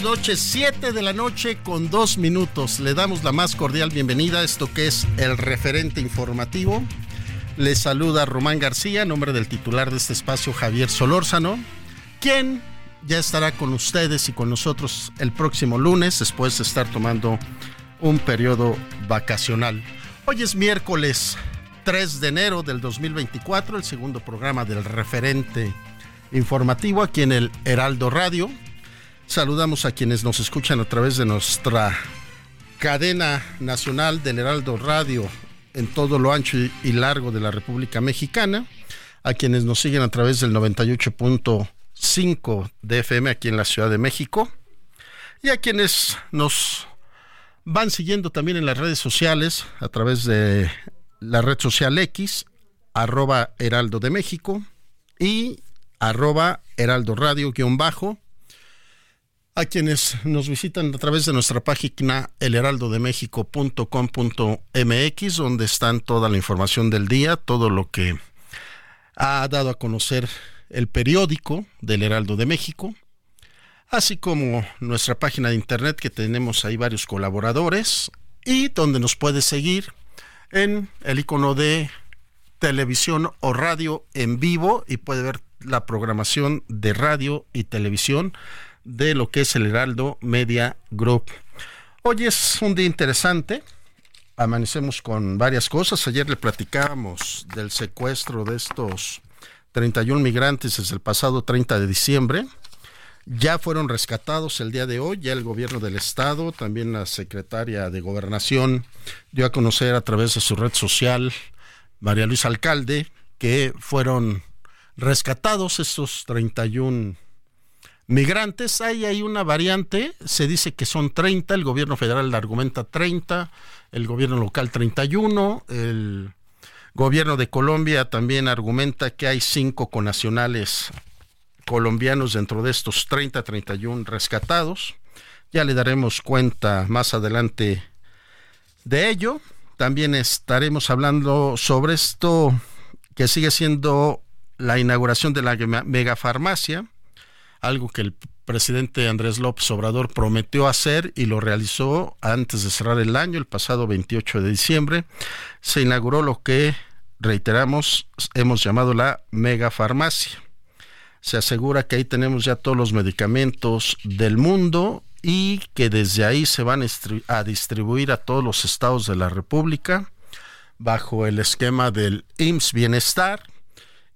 Buenas noches, 7 de la noche con dos minutos. Le damos la más cordial bienvenida a esto que es el referente informativo. Le saluda Román García, nombre del titular de este espacio, Javier Solórzano, quien ya estará con ustedes y con nosotros el próximo lunes, después de estar tomando un periodo vacacional. Hoy es miércoles 3 de enero del 2024, el segundo programa del referente informativo aquí en el Heraldo Radio. Saludamos a quienes nos escuchan a través de nuestra cadena nacional del Heraldo Radio en todo lo ancho y largo de la República Mexicana, a quienes nos siguen a través del 98.5 de FM aquí en la Ciudad de México y a quienes nos van siguiendo también en las redes sociales a través de la red social X, arroba Heraldo de México y arroba Heraldo Radio guion bajo a quienes nos visitan a través de nuestra página elheraldodemexico.com.mx, donde están toda la información del día, todo lo que ha dado a conocer el periódico del Heraldo de México, así como nuestra página de internet que tenemos ahí varios colaboradores y donde nos puede seguir en el icono de televisión o radio en vivo y puede ver la programación de radio y televisión de lo que es el Heraldo Media Group. Hoy es un día interesante. Amanecemos con varias cosas. Ayer le platicábamos del secuestro de estos 31 migrantes desde el pasado 30 de diciembre. Ya fueron rescatados el día de hoy, ya el gobierno del estado, también la secretaria de gobernación dio a conocer a través de su red social, María Luisa Alcalde, que fueron rescatados estos 31 migrantes. Ahí hay una variante, se dice que son 30, el gobierno federal argumenta 30, el gobierno local 31, el gobierno de Colombia también argumenta que hay cinco conacionales colombianos dentro de estos 30, 31 rescatados. Ya le daremos cuenta más adelante de ello. También estaremos hablando sobre esto que sigue siendo la inauguración de la megafarmacia algo que el presidente Andrés López Obrador prometió hacer y lo realizó antes de cerrar el año, el pasado 28 de diciembre. Se inauguró lo que, reiteramos, hemos llamado la megafarmacia. Se asegura que ahí tenemos ya todos los medicamentos del mundo y que desde ahí se van a distribuir a todos los estados de la República bajo el esquema del IMSS Bienestar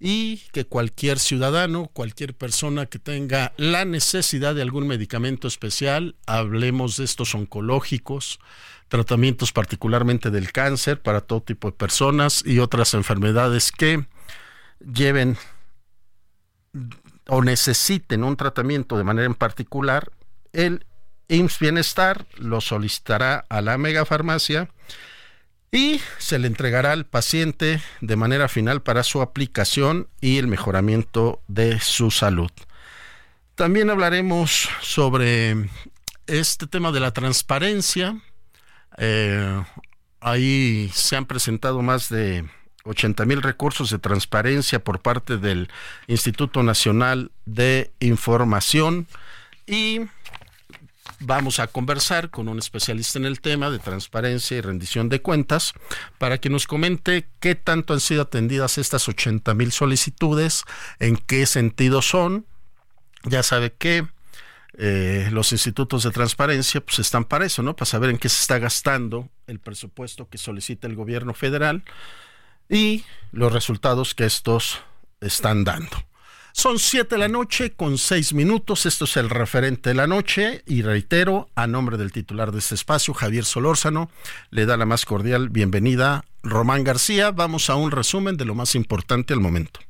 y que cualquier ciudadano, cualquier persona que tenga la necesidad de algún medicamento especial, hablemos de estos oncológicos, tratamientos particularmente del cáncer para todo tipo de personas y otras enfermedades que lleven o necesiten un tratamiento de manera en particular, el IMSS Bienestar lo solicitará a la megafarmacia y se le entregará al paciente de manera final para su aplicación y el mejoramiento de su salud. También hablaremos sobre este tema de la transparencia. Eh, ahí se han presentado más de 80 mil recursos de transparencia por parte del Instituto Nacional de Información y vamos a conversar con un especialista en el tema de transparencia y rendición de cuentas para que nos comente qué tanto han sido atendidas estas 80 mil solicitudes, en qué sentido son. Ya sabe que eh, los institutos de transparencia pues están para eso, ¿no? Para saber en qué se está gastando el presupuesto que solicita el gobierno federal y los resultados que estos están dando. Son siete de la noche con seis minutos. Esto es el referente de la noche. Y reitero, a nombre del titular de este espacio, Javier Solórzano, le da la más cordial bienvenida Román García. Vamos a un resumen de lo más importante al momento.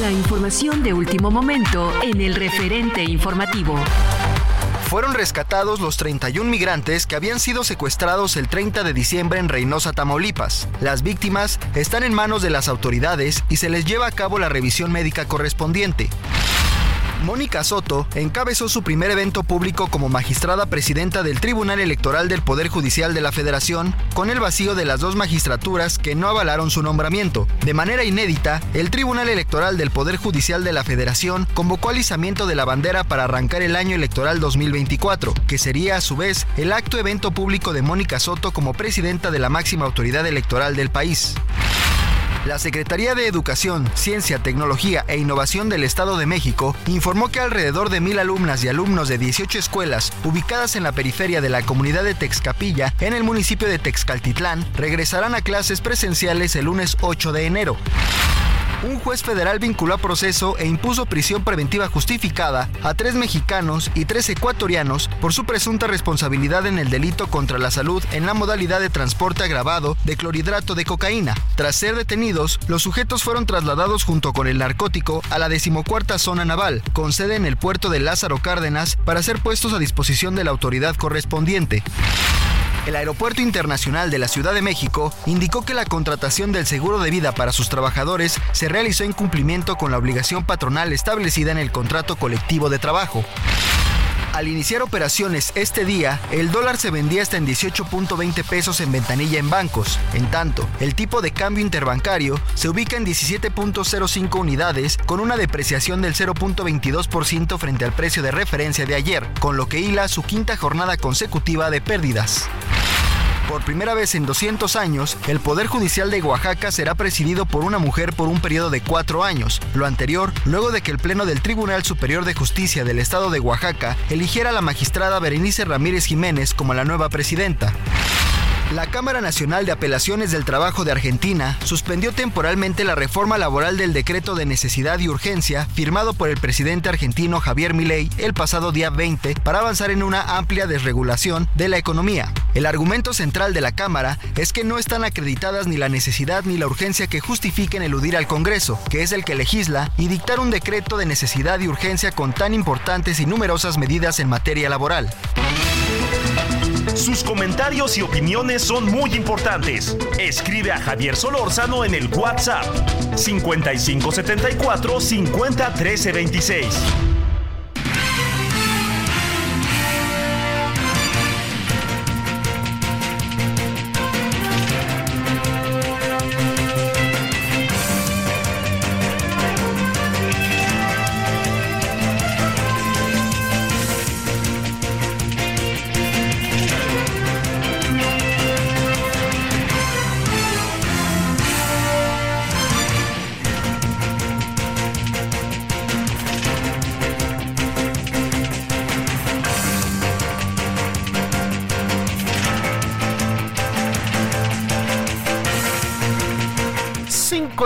La información de último momento en el referente informativo fueron rescatados los 31 migrantes que habían sido secuestrados el 30 de diciembre en Reynosa, Tamaulipas. Las víctimas están en manos de las autoridades y se les lleva a cabo la revisión médica correspondiente. Mónica Soto encabezó su primer evento público como magistrada presidenta del Tribunal Electoral del Poder Judicial de la Federación, con el vacío de las dos magistraturas que no avalaron su nombramiento. De manera inédita, el Tribunal Electoral del Poder Judicial de la Federación convocó al izamiento de la bandera para arrancar el año electoral 2024, que sería a su vez el acto evento público de Mónica Soto como presidenta de la máxima autoridad electoral del país. La Secretaría de Educación, Ciencia, Tecnología e Innovación del Estado de México informó que alrededor de mil alumnas y alumnos de 18 escuelas ubicadas en la periferia de la comunidad de Texcapilla, en el municipio de Texcaltitlán, regresarán a clases presenciales el lunes 8 de enero un juez federal vinculó a proceso e impuso prisión preventiva justificada a tres mexicanos y tres ecuatorianos por su presunta responsabilidad en el delito contra la salud en la modalidad de transporte agravado de clorhidrato de cocaína. Tras ser detenidos, los sujetos fueron trasladados junto con el narcótico a la decimocuarta zona naval, con sede en el puerto de Lázaro Cárdenas, para ser puestos a disposición de la autoridad correspondiente. El Aeropuerto Internacional de la Ciudad de México indicó que la contratación del seguro de vida para sus trabajadores se realizó en cumplimiento con la obligación patronal establecida en el contrato colectivo de trabajo. Al iniciar operaciones este día, el dólar se vendía hasta en 18.20 pesos en ventanilla en bancos. En tanto, el tipo de cambio interbancario se ubica en 17.05 unidades con una depreciación del 0.22% frente al precio de referencia de ayer, con lo que hila su quinta jornada consecutiva de pérdidas. Por primera vez en 200 años, el Poder Judicial de Oaxaca será presidido por una mujer por un periodo de cuatro años. Lo anterior, luego de que el Pleno del Tribunal Superior de Justicia del Estado de Oaxaca eligiera a la magistrada Berenice Ramírez Jiménez como la nueva presidenta. La Cámara Nacional de Apelaciones del Trabajo de Argentina suspendió temporalmente la reforma laboral del decreto de necesidad y urgencia firmado por el presidente argentino Javier Milei el pasado día 20 para avanzar en una amplia desregulación de la economía. El argumento central de la Cámara es que no están acreditadas ni la necesidad ni la urgencia que justifiquen eludir al Congreso, que es el que legisla, y dictar un decreto de necesidad y urgencia con tan importantes y numerosas medidas en materia laboral. Sus comentarios y opiniones son muy importantes. Escribe a Javier Solórzano en el WhatsApp 5574 50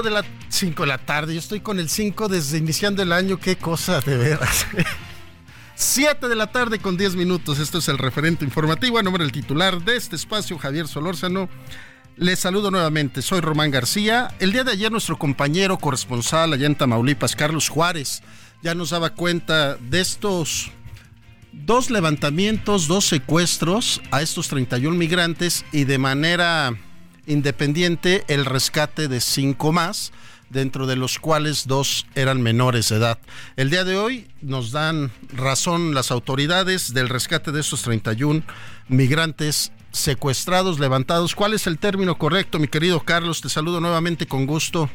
5 de la 5 de la tarde. Yo estoy con el 5 desde iniciando el año. Qué cosa de veras. 7 de la tarde con 10 minutos. Esto es el referente informativo. A nombre del titular de este espacio, Javier Solórzano. Les saludo nuevamente. Soy Román García. El día de ayer, nuestro compañero corresponsal allá en Tamaulipas, Carlos Juárez, ya nos daba cuenta de estos dos levantamientos, dos secuestros a estos 31 migrantes y de manera independiente el rescate de cinco más, dentro de los cuales dos eran menores de edad. El día de hoy nos dan razón las autoridades del rescate de estos 31 migrantes secuestrados, levantados. ¿Cuál es el término correcto, mi querido Carlos? Te saludo nuevamente con gusto.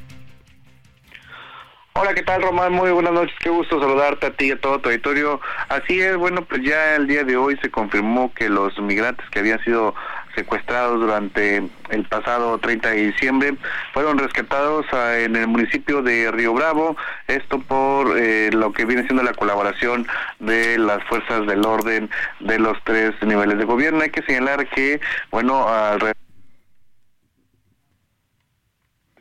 Hola, ¿qué tal, Román? Muy buenas noches, qué gusto saludarte a ti y a todo tu auditorio. Así es, bueno, pues ya el día de hoy se confirmó que los migrantes que habían sido secuestrados durante el pasado 30 de diciembre fueron rescatados ah, en el municipio de Río Bravo, esto por eh, lo que viene siendo la colaboración de las fuerzas del orden de los tres niveles de gobierno. Hay que señalar que, bueno, alrededor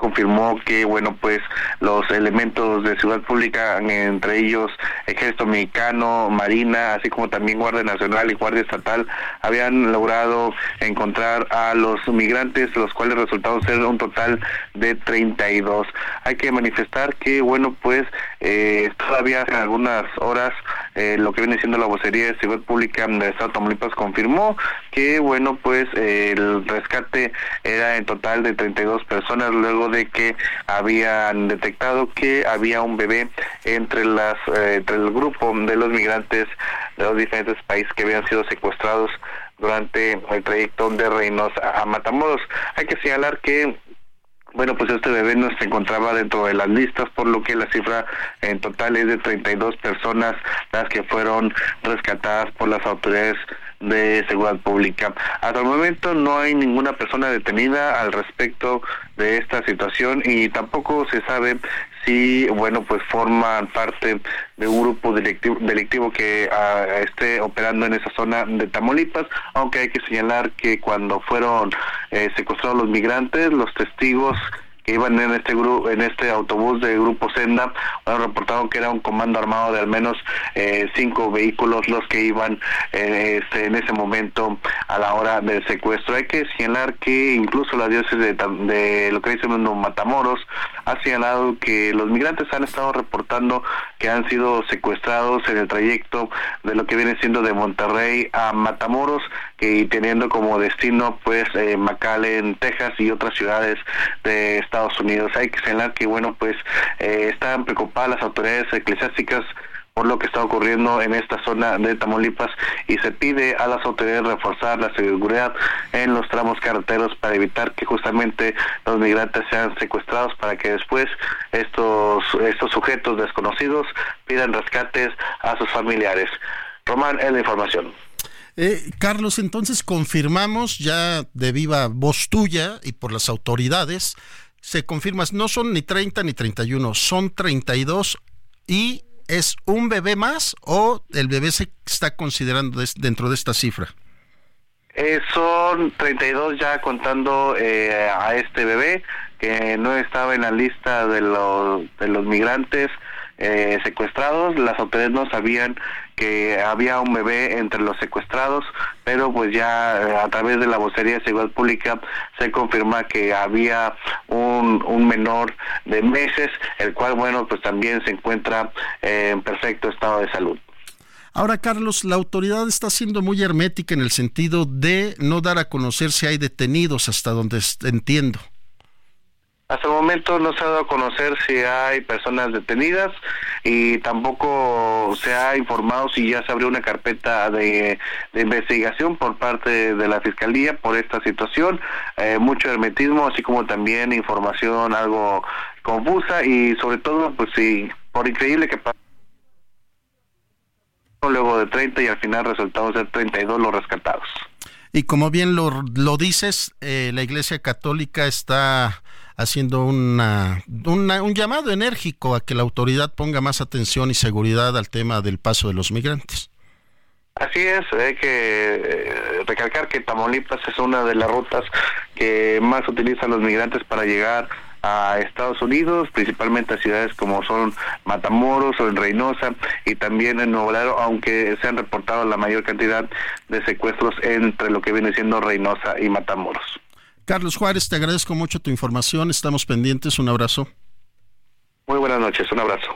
confirmó que bueno pues los elementos de seguridad pública entre ellos ejército mexicano marina así como también guardia nacional y guardia estatal habían logrado encontrar a los migrantes los cuales resultaron ser un total de 32 hay que manifestar que bueno pues eh, todavía hace algunas horas eh, lo que viene siendo la vocería de seguridad pública de Estado de Tamaulipas confirmó que bueno pues el rescate era en total de 32 personas luego de que habían detectado que había un bebé entre las eh, entre el grupo de los migrantes de los diferentes países que habían sido secuestrados durante el trayecto de Reinos a Matamoros. Hay que señalar que bueno, pues este bebé no se encontraba dentro de las listas, por lo que la cifra en total es de 32 personas las que fueron rescatadas por las autoridades de seguridad pública. Hasta el momento no hay ninguna persona detenida al respecto de esta situación y tampoco se sabe si, bueno, pues forman parte de un grupo delictivo, delictivo que ah, esté operando en esa zona de Tamaulipas, aunque hay que señalar que cuando fueron eh, secuestrados los migrantes, los testigos que iban en este grupo, en este autobús de Grupo Senda, han reportado que era un comando armado de al menos eh, cinco vehículos los que iban eh, este, en ese momento a la hora del secuestro. Hay que señalar que incluso la diócesis de, de lo que dice Matamoros ha señalado que los migrantes han estado reportando que han sido secuestrados en el trayecto de lo que viene siendo de Monterrey a Matamoros, que teniendo como destino pues eh, McAllen, Texas y otras ciudades de Estados Unidos. Hay que señalar que, bueno, pues eh, están preocupadas las autoridades eclesiásticas por lo que está ocurriendo en esta zona de Tamaulipas y se pide a las autoridades reforzar la seguridad en los tramos carreteros para evitar que justamente los migrantes sean secuestrados para que después estos estos sujetos desconocidos pidan rescates a sus familiares. Román, es la información. Eh, Carlos, entonces confirmamos ya de viva voz tuya y por las autoridades se confirma, no son ni 30 ni 31, son 32 y es un bebé más o el bebé se está considerando dentro de esta cifra. Eh, son 32 ya contando eh, a este bebé que no estaba en la lista de los, de los migrantes eh, secuestrados. Las autoridades no sabían que había un bebé entre los secuestrados, pero pues ya eh, a través de la vocería de seguridad pública se confirma que había un, un menor de meses, el cual, bueno, pues también se encuentra en perfecto estado de salud. Ahora, Carlos, la autoridad está siendo muy hermética en el sentido de no dar a conocer si hay detenidos, hasta donde entiendo. Hasta el momento no se ha dado a conocer si hay personas detenidas y tampoco se ha informado si ya se abrió una carpeta de, investigación por parte de la Fiscalía por esta situación. Eh, mucho hermetismo, así como también información algo confusa y sobre todo, pues sí, por increíble que luego de 30 y al final resultaron ser 32 los rescatados. Y como bien lo, lo dices, eh, la Iglesia Católica está haciendo una, un llamado enérgico a que la autoridad ponga más atención y seguridad al tema del paso de los migrantes. Así es, hay que eh, recalcar que Tamaulipas es una de las rutas que más utilizan los migrantes para llegar a Estados Unidos, principalmente a ciudades como son Matamoros o en Reynosa y también en Nuevo Laredo, aunque se han reportado la mayor cantidad de secuestros entre lo que viene siendo Reynosa y Matamoros. Carlos Juárez, te agradezco mucho tu información, estamos pendientes, un abrazo. Muy buenas noches, un abrazo.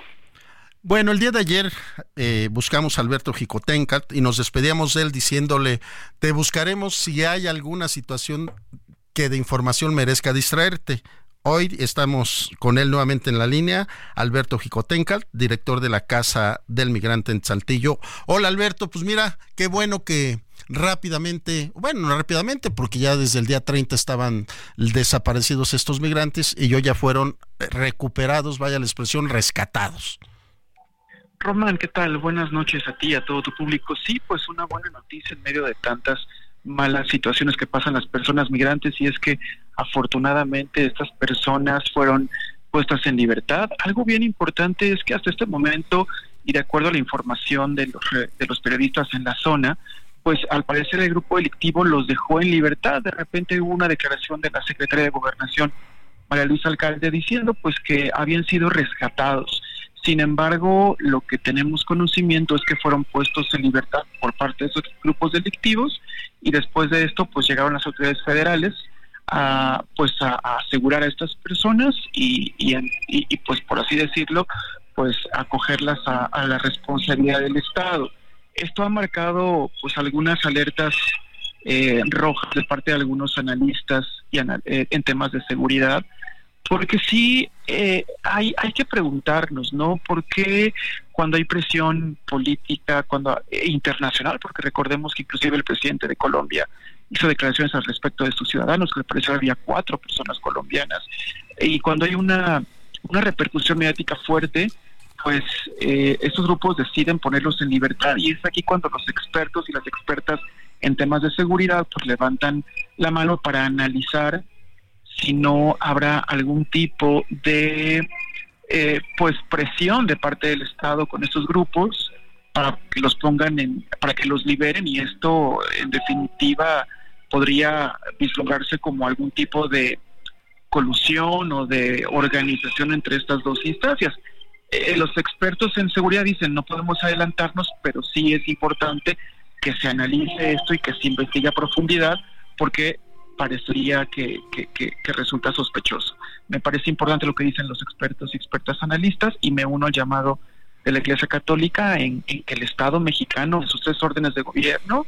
Bueno, el día de ayer eh, buscamos a Alberto Jicotencat y nos despedíamos de él diciéndole, te buscaremos si hay alguna situación que de información merezca distraerte. Hoy estamos con él nuevamente en la línea, Alberto Jicotencat, director de la Casa del Migrante en Saltillo. Hola Alberto, pues mira, qué bueno que rápidamente, bueno, no rápidamente, porque ya desde el día 30 estaban desaparecidos estos migrantes y hoy ya fueron recuperados, vaya la expresión, rescatados. Román, ¿qué tal? Buenas noches a ti y a todo tu público. Sí, pues una buena noticia en medio de tantas malas situaciones que pasan las personas migrantes y es que afortunadamente estas personas fueron puestas en libertad. Algo bien importante es que hasta este momento y de acuerdo a la información de los, de los periodistas en la zona, pues al parecer el grupo delictivo los dejó en libertad. De repente hubo una declaración de la secretaria de Gobernación, María Luisa Alcalde, diciendo pues que habían sido rescatados. Sin embargo, lo que tenemos conocimiento es que fueron puestos en libertad por parte de esos grupos delictivos y después de esto, pues llegaron las autoridades federales a, pues a, asegurar a estas personas y, pues por así decirlo, pues acogerlas a la responsabilidad del Estado. Esto ha marcado pues algunas alertas eh, rojas de parte de algunos analistas y eh, en temas de seguridad porque sí eh, hay, hay que preguntarnos, ¿no? ¿Por qué cuando hay presión política, cuando eh, internacional, porque recordemos que inclusive el presidente de Colombia hizo declaraciones al respecto de sus ciudadanos, que pareció que había cuatro personas colombianas, y cuando hay una, una repercusión mediática fuerte, pues eh, estos grupos deciden ponerlos en libertad y es aquí cuando los expertos y las expertas en temas de seguridad pues levantan la mano para analizar si no habrá algún tipo de eh, pues presión de parte del Estado con estos grupos para que los pongan en, para que los liberen y esto en definitiva podría vislumbrarse como algún tipo de colusión o de organización entre estas dos instancias. Eh, los expertos en seguridad dicen no podemos adelantarnos, pero sí es importante que se analice esto y que se investigue a profundidad, porque parecería que, resulta sospechoso. Me parece importante lo que dicen los expertos y expertas analistas y me uno al llamado de la Iglesia Católica en, que el Estado mexicano, sus tres órdenes de gobierno,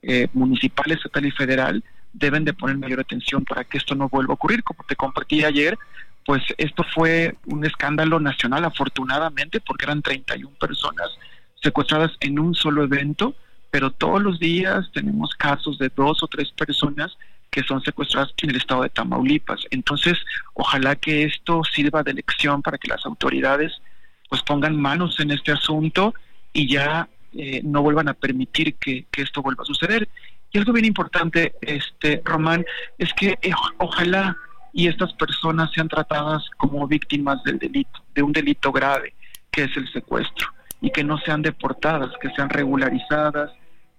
eh, municipal, estatal y federal, deben de poner mayor atención para que esto no vuelva a ocurrir. Como te compartí ayer, pues esto fue un escándalo nacional, afortunadamente, porque eran 31 personas secuestradas en un solo evento, pero todos los días tenemos casos de dos o tres personas que son secuestradas en el estado de Tamaulipas. Entonces, ojalá que esto sirva de lección para que las autoridades pues pongan manos en este asunto y ya eh, no vuelvan a permitir que, esto vuelva a suceder. Y algo bien importante, este Román, es que eh, ojalá y estas personas sean tratadas como víctimas del delito, de un delito grave, que es el secuestro, y que no sean deportadas, que sean regularizadas,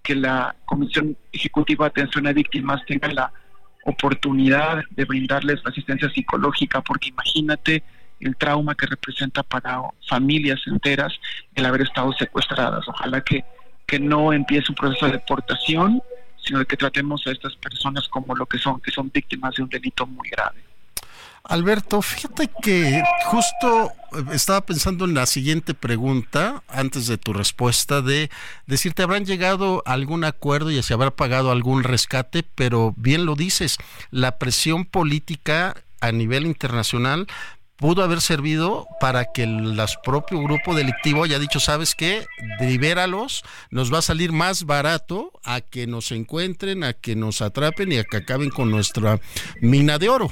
que la Comisión Ejecutiva de Atención a Víctimas tenga la oportunidad de brindarles asistencia psicológica, porque imagínate el trauma que representa para familias enteras el haber estado secuestradas. Ojalá que, que no empiece un proceso de deportación, sino que tratemos a estas personas como lo que son, que son víctimas de un delito muy grave. Alberto, fíjate que justo eh, estaba pensando en la siguiente pregunta antes de tu respuesta de decirte habrán llegado a algún acuerdo y se habrá pagado algún rescate, pero bien lo dices, la presión política a nivel internacional pudo haber servido para que el propio grupo delictivo haya dicho, ¿sabes qué? Libéralos, nos va a salir más barato a que nos encuentren, a que nos atrapen y a que acaben con nuestra mina de oro.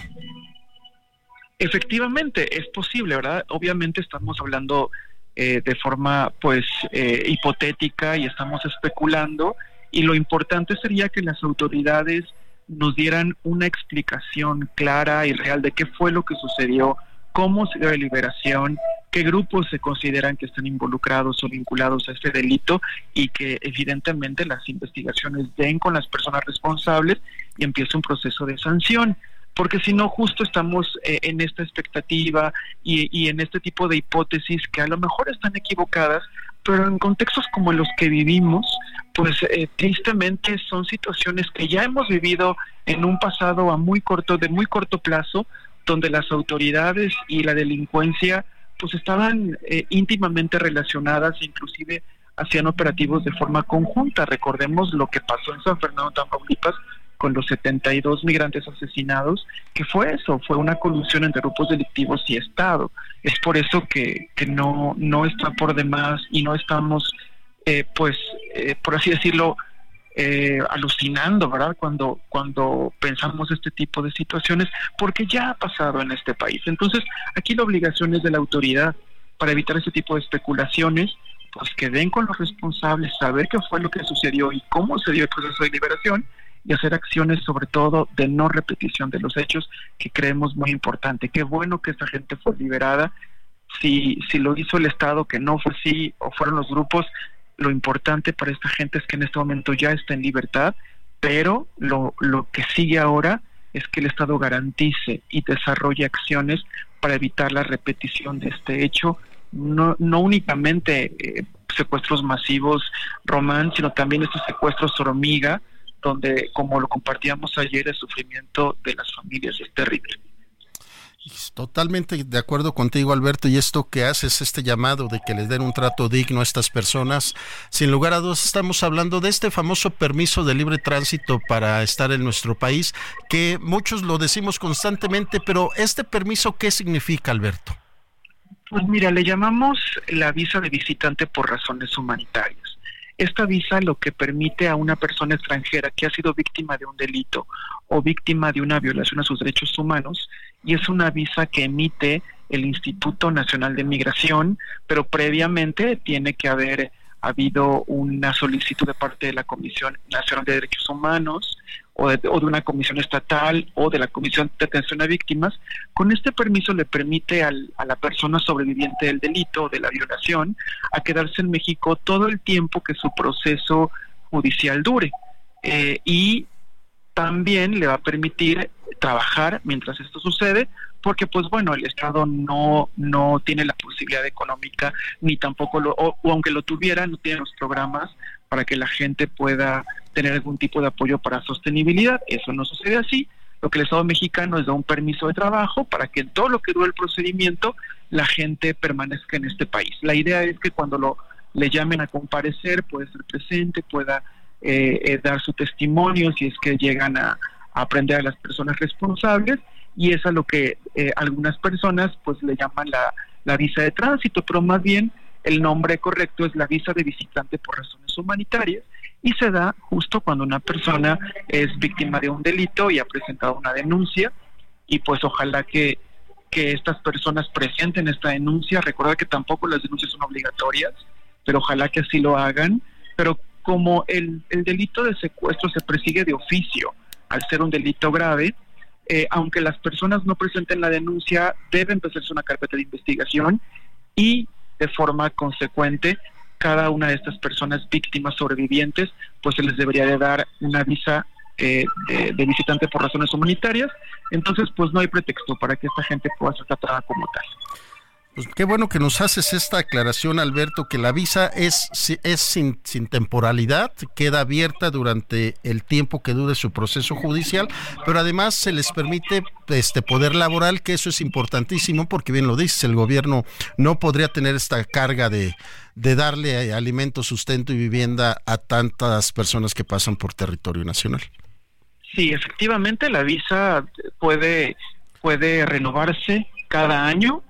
Efectivamente, es posible, ¿verdad? Obviamente estamos hablando eh, de forma, pues, eh, hipotética y estamos especulando, y lo importante sería que las autoridades nos dieran una explicación clara y real de qué fue lo que sucedió, cómo se la liberación, qué grupos se consideran que están involucrados o vinculados a este delito y que evidentemente las investigaciones den con las personas responsables y empiece un proceso de sanción. porque si no justo estamos eh, en esta expectativa y, y en este tipo de hipótesis que a lo mejor están equivocadas, pero en contextos como los que vivimos, pues eh, tristemente son situaciones que ya hemos vivido en un pasado a muy corto, de muy corto plazo, donde las autoridades y la delincuencia pues estaban eh, íntimamente relacionadas, inclusive hacían operativos de forma conjunta. Recordemos lo que pasó en San Fernando, Tamaulipas, con los 72 migrantes asesinados, que fue eso, fue una colusión entre grupos delictivos y Estado. Es por eso que, que no, no está por demás y no estamos, eh, pues, eh, por así decirlo, eh, alucinando, ¿verdad? Cuando, cuando pensamos este tipo de situaciones, porque ya ha pasado en este país. Entonces, aquí la obligación es de la autoridad para evitar ese tipo de especulaciones, pues que den con los responsables, saber qué fue lo que sucedió y cómo se dio el proceso de liberación y hacer acciones sobre todo de no repetición de los hechos que creemos muy importante. Qué bueno que esa gente fue liberada. Si, si lo hizo el Estado, que no fue así, o fueron los grupos, lo importante para esta gente es que en este momento ya está en libertad, pero lo, lo que sigue ahora es que el Estado garantice y desarrolle acciones para evitar la repetición de este hecho, no, no únicamente eh, secuestros masivos, Román, sino también estos secuestros hormiga, donde, como lo compartíamos ayer, el sufrimiento de las familias es terrible. Totalmente de acuerdo contigo, Alberto, y esto que haces, este llamado de que les den un trato digno a estas personas, sin lugar a dudas estamos hablando de este famoso permiso de libre tránsito para estar en nuestro país, que muchos lo decimos constantemente, pero este permiso, ¿qué significa, Alberto? Pues mira, le llamamos la visa de visitante por razones humanitarias. Esta visa lo que permite a una persona extranjera que ha sido víctima de un delito o víctima de una violación a sus derechos humanos, y es una visa que emite el Instituto Nacional de Migración, pero previamente tiene que haber habido una solicitud de parte de la Comisión Nacional de Derechos Humanos o de, una comisión estatal o de la Comisión de Atención a Víctimas. Con este permiso le permite a la persona sobreviviente del delito o de la violación a quedarse en México todo el tiempo que su proceso judicial dure. Eh, y también le va a permitir trabajar mientras esto sucede, porque pues bueno, el Estado no, no tiene la posibilidad económica, ni tampoco lo, o, aunque lo tuviera, no tiene los programas para que la gente pueda tener algún tipo de apoyo para sostenibilidad. Eso no sucede así. Lo que el Estado mexicano es da un permiso de trabajo para que en todo lo que dure el procedimiento la gente permanezca en este país. La idea es que cuando lo le llamen a comparecer, puede ser presente, pueda eh, eh, dar su testimonio si es que llegan a, aprender a las personas responsables y es a lo que eh, algunas personas pues le llaman la, la visa de tránsito, pero más bien el nombre correcto es la visa de visitante por razones humanitarias y se da justo cuando una persona es víctima de un delito y ha presentado una denuncia. Y pues ojalá que, que estas personas presenten esta denuncia, recordar que tampoco las denuncias son obligatorias, pero ojalá que así lo hagan, pero como el, el delito de secuestro se persigue de oficio al ser un delito grave, eh, aunque las personas no presenten la denuncia, debe empezarse una carpeta de investigación y de forma consecuente cada una de estas personas víctimas sobrevivientes, pues se les debería de dar una visa eh, de, visitante por razones humanitarias. Entonces, pues no hay pretexto para que esta gente pueda ser tratada como tal. Pues qué bueno que nos haces esta aclaración, Alberto, que la visa es, es sin, sin, temporalidad, queda abierta durante el tiempo que dure su proceso judicial, pero además se les permite este poder laboral, que eso es importantísimo, porque bien lo dices, el gobierno no podría tener esta carga de, de darle alimento, sustento y vivienda a tantas personas que pasan por territorio nacional. Sí, efectivamente, la visa puede, puede renovarse cada año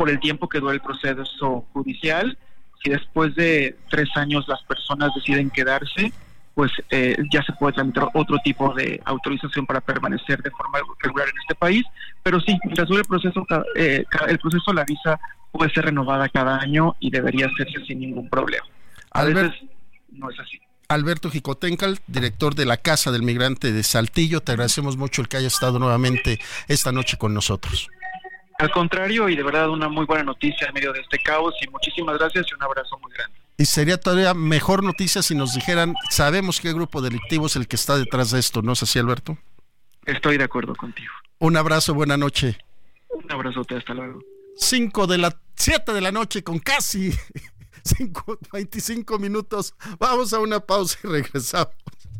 por el tiempo que dura el proceso judicial. Si después de tres años las personas deciden quedarse, pues eh, ya se puede tramitar otro tipo de autorización para permanecer de forma regular en este país. Pero sí, mientras dure el proceso, eh, el proceso, la visa puede ser renovada cada año y debería hacerse sin ningún problema. A veces no es así. Alberto Jicotencal, director de la Casa del Migrante de Saltillo, te agradecemos mucho el que haya estado nuevamente esta noche con nosotros. Al contrario, y de verdad una muy buena noticia en medio de este caos y muchísimas gracias y un abrazo muy grande. Y sería todavía mejor noticia si nos dijeran, sabemos qué grupo delictivo es el que está detrás de esto, ¿no es así, Alberto? Estoy de acuerdo contigo. Un abrazo, buena noche. Un abrazote, hasta luego. 5 de la 7 de la noche con casi 5, 25 minutos. Vamos a una pausa y regresamos.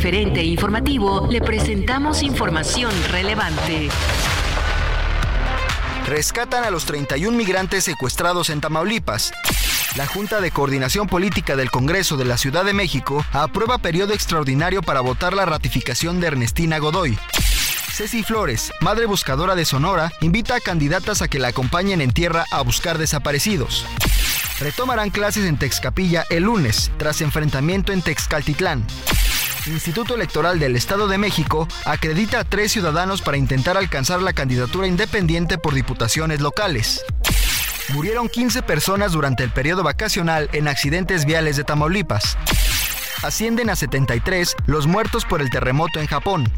Referente informativo le presentamos información relevante. Rescatan a los 31 migrantes secuestrados en Tamaulipas. La Junta de Coordinación Política del Congreso de la Ciudad de México aprueba periodo extraordinario para votar la ratificación de Ernestina Godoy. Ceci Flores, madre buscadora de Sonora, invita a candidatas a que la acompañen en tierra a buscar desaparecidos. Retomarán clases en Texcapilla el lunes, tras enfrentamiento en Texcaltitlán. Instituto Electoral del Estado de México acredita a tres ciudadanos para intentar alcanzar la candidatura independiente por diputaciones locales. Murieron 15 personas durante el periodo vacacional en accidentes viales de Tamaulipas. Ascienden a 73 los muertos por el terremoto en Japón.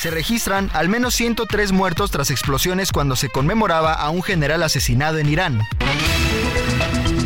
Se registran al menos 103 muertos tras explosiones cuando se conmemoraba a un general asesinado en Irán.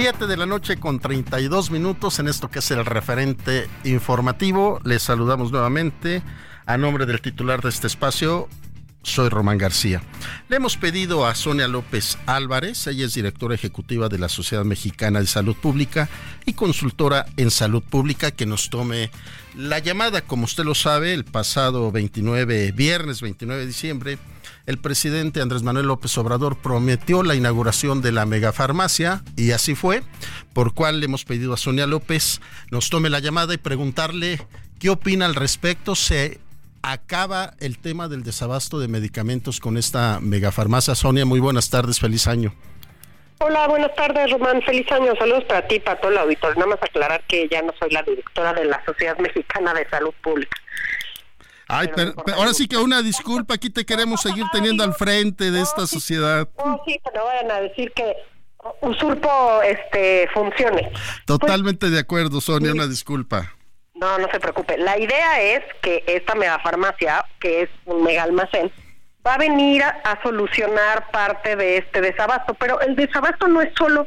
Siete de la noche con 32 minutos en esto que es el referente informativo. Les saludamos nuevamente a nombre del titular de este espacio. Soy Román García. Le hemos pedido a Sonia López Álvarez, ella es directora ejecutiva de la Sociedad Mexicana de Salud Pública y consultora en salud pública, que nos tome la llamada. Como usted lo sabe, el pasado 29, viernes 29 de diciembre, el presidente Andrés Manuel López Obrador prometió la inauguración de la megafarmacia y así fue, por cual le hemos pedido a Sonia López nos tome la llamada y preguntarle qué opina al respecto. ¿Se acaba el tema del desabasto de medicamentos con esta megafarmacia? Sonia, muy buenas tardes, feliz año. Hola, buenas tardes, Román. Feliz año. Saludos para ti, para todo el auditorio. Nada más aclarar que ya no soy la directora de la Sociedad Mexicana de Salud Pública. Ay, pero, ahora sí que una disculpa, aquí te queremos seguir teniendo al frente de esta sociedad. No, sí, pero vayan a decir que usurpo este funciones. Totalmente de acuerdo, Sonia, una disculpa. No, no se preocupe. La idea es que esta megafarmacia, que es un mega almacén, va a venir a, a solucionar parte de este desabasto, pero el desabasto no es solo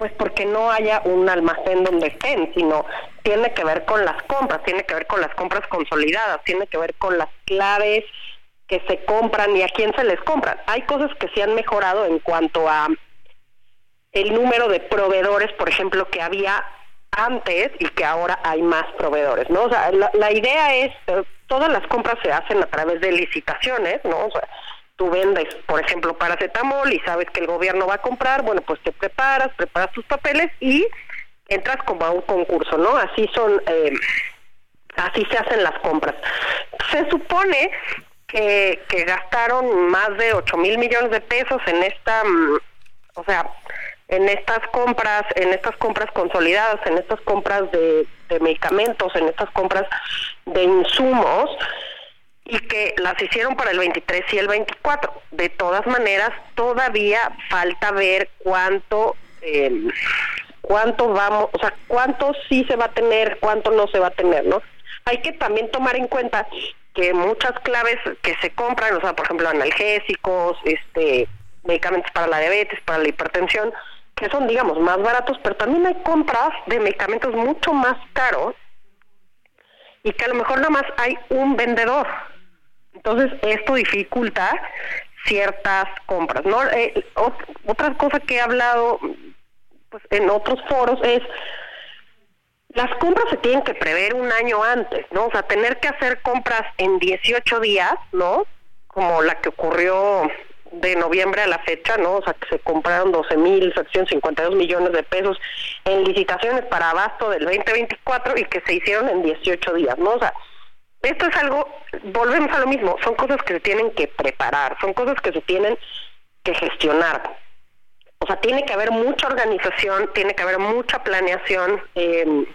pues porque no haya un almacén donde estén, sino tiene que ver con las compras, tiene que ver con las compras consolidadas, tiene que ver con las claves que se compran y a quién se les compran. Hay cosas que se han mejorado en cuanto a el número de proveedores, por ejemplo, que había antes y que ahora hay más proveedores, ¿no? O sea, la, idea es, eh, todas las compras se hacen a través de licitaciones, ¿no? O sea, tú vendes, por ejemplo, paracetamol y sabes que el gobierno va a comprar, bueno, pues te preparas, preparas tus papeles y entras como a un concurso, ¿no? Así son, eh, así se hacen las compras. Se supone que, gastaron más de 8 mil millones de pesos en esta, mm, o sea, en estas compras, en estas compras consolidadas, en estas compras de, de medicamentos, en estas compras de insumos, y que las hicieron para el 23 y el 24. De todas maneras, todavía falta ver cuánto eh, cuánto vamos, o sea, cuánto sí se va a tener, cuánto no se va a tener, ¿no? Hay que también tomar en cuenta que muchas claves que se compran, o sea, por ejemplo, analgésicos, este, medicamentos para la diabetes, para la hipertensión, que son, digamos, más baratos, pero también hay compras de medicamentos mucho más caros y que a lo mejor nada más hay un vendedor, entonces, esto dificulta ciertas compras. ¿no? Eh, otra cosa que he hablado pues, en otros foros es las compras se tienen que prever un año antes, ¿no? O sea, tener que hacer compras en 18 días, ¿no? Como la que ocurrió de noviembre a la fecha, ¿no? O sea, que se compraron 12.752 millones de pesos en licitaciones para abasto del 2024 y que se hicieron en 18 días, ¿no? O sea, esto es algo, volvemos a lo mismo, son cosas que se tienen que preparar, son cosas que se tienen que gestionar. O sea, tiene que haber mucha organización, tiene que haber mucha planeación. Eh,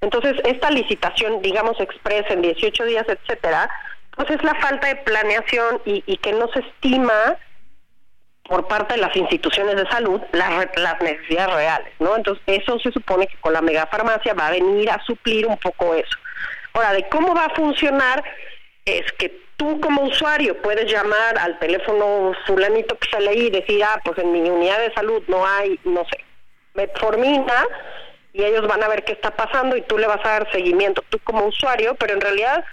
entonces, esta licitación, digamos, expresa en 18 días, etcétera, pues es la falta de planeación y, y que no se estima por parte de las instituciones de salud las, las necesidades reales, ¿no? Entonces, eso se supone que con la megafarmacia va a venir a suplir un poco eso. Ahora, de cómo va a funcionar es que tú como usuario puedes llamar al teléfono fulanito que sale ahí y decir, ah, pues en mi unidad de salud no hay, no sé, metformina, y ellos van a ver qué está pasando y tú le vas a dar seguimiento, tú como usuario, pero en realidad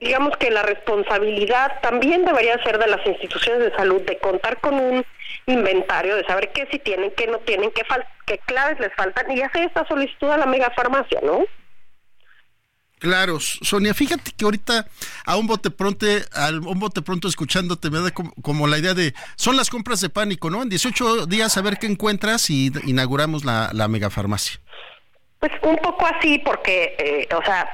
digamos que la responsabilidad también debería ser de las instituciones de salud de contar con un inventario, de saber qué sí tienen, qué no tienen, qué, qué claves les faltan y hacer esta solicitud a la megafarmacia, ¿no? Claro, Sonia, fíjate que ahorita a un bote pronto, a un bote pronto escuchándote me da como, la idea de, son las compras de pánico, ¿no? En 18 días a ver qué encuentras y inauguramos la, la megafarmacia. Pues un poco así porque, eh, o sea,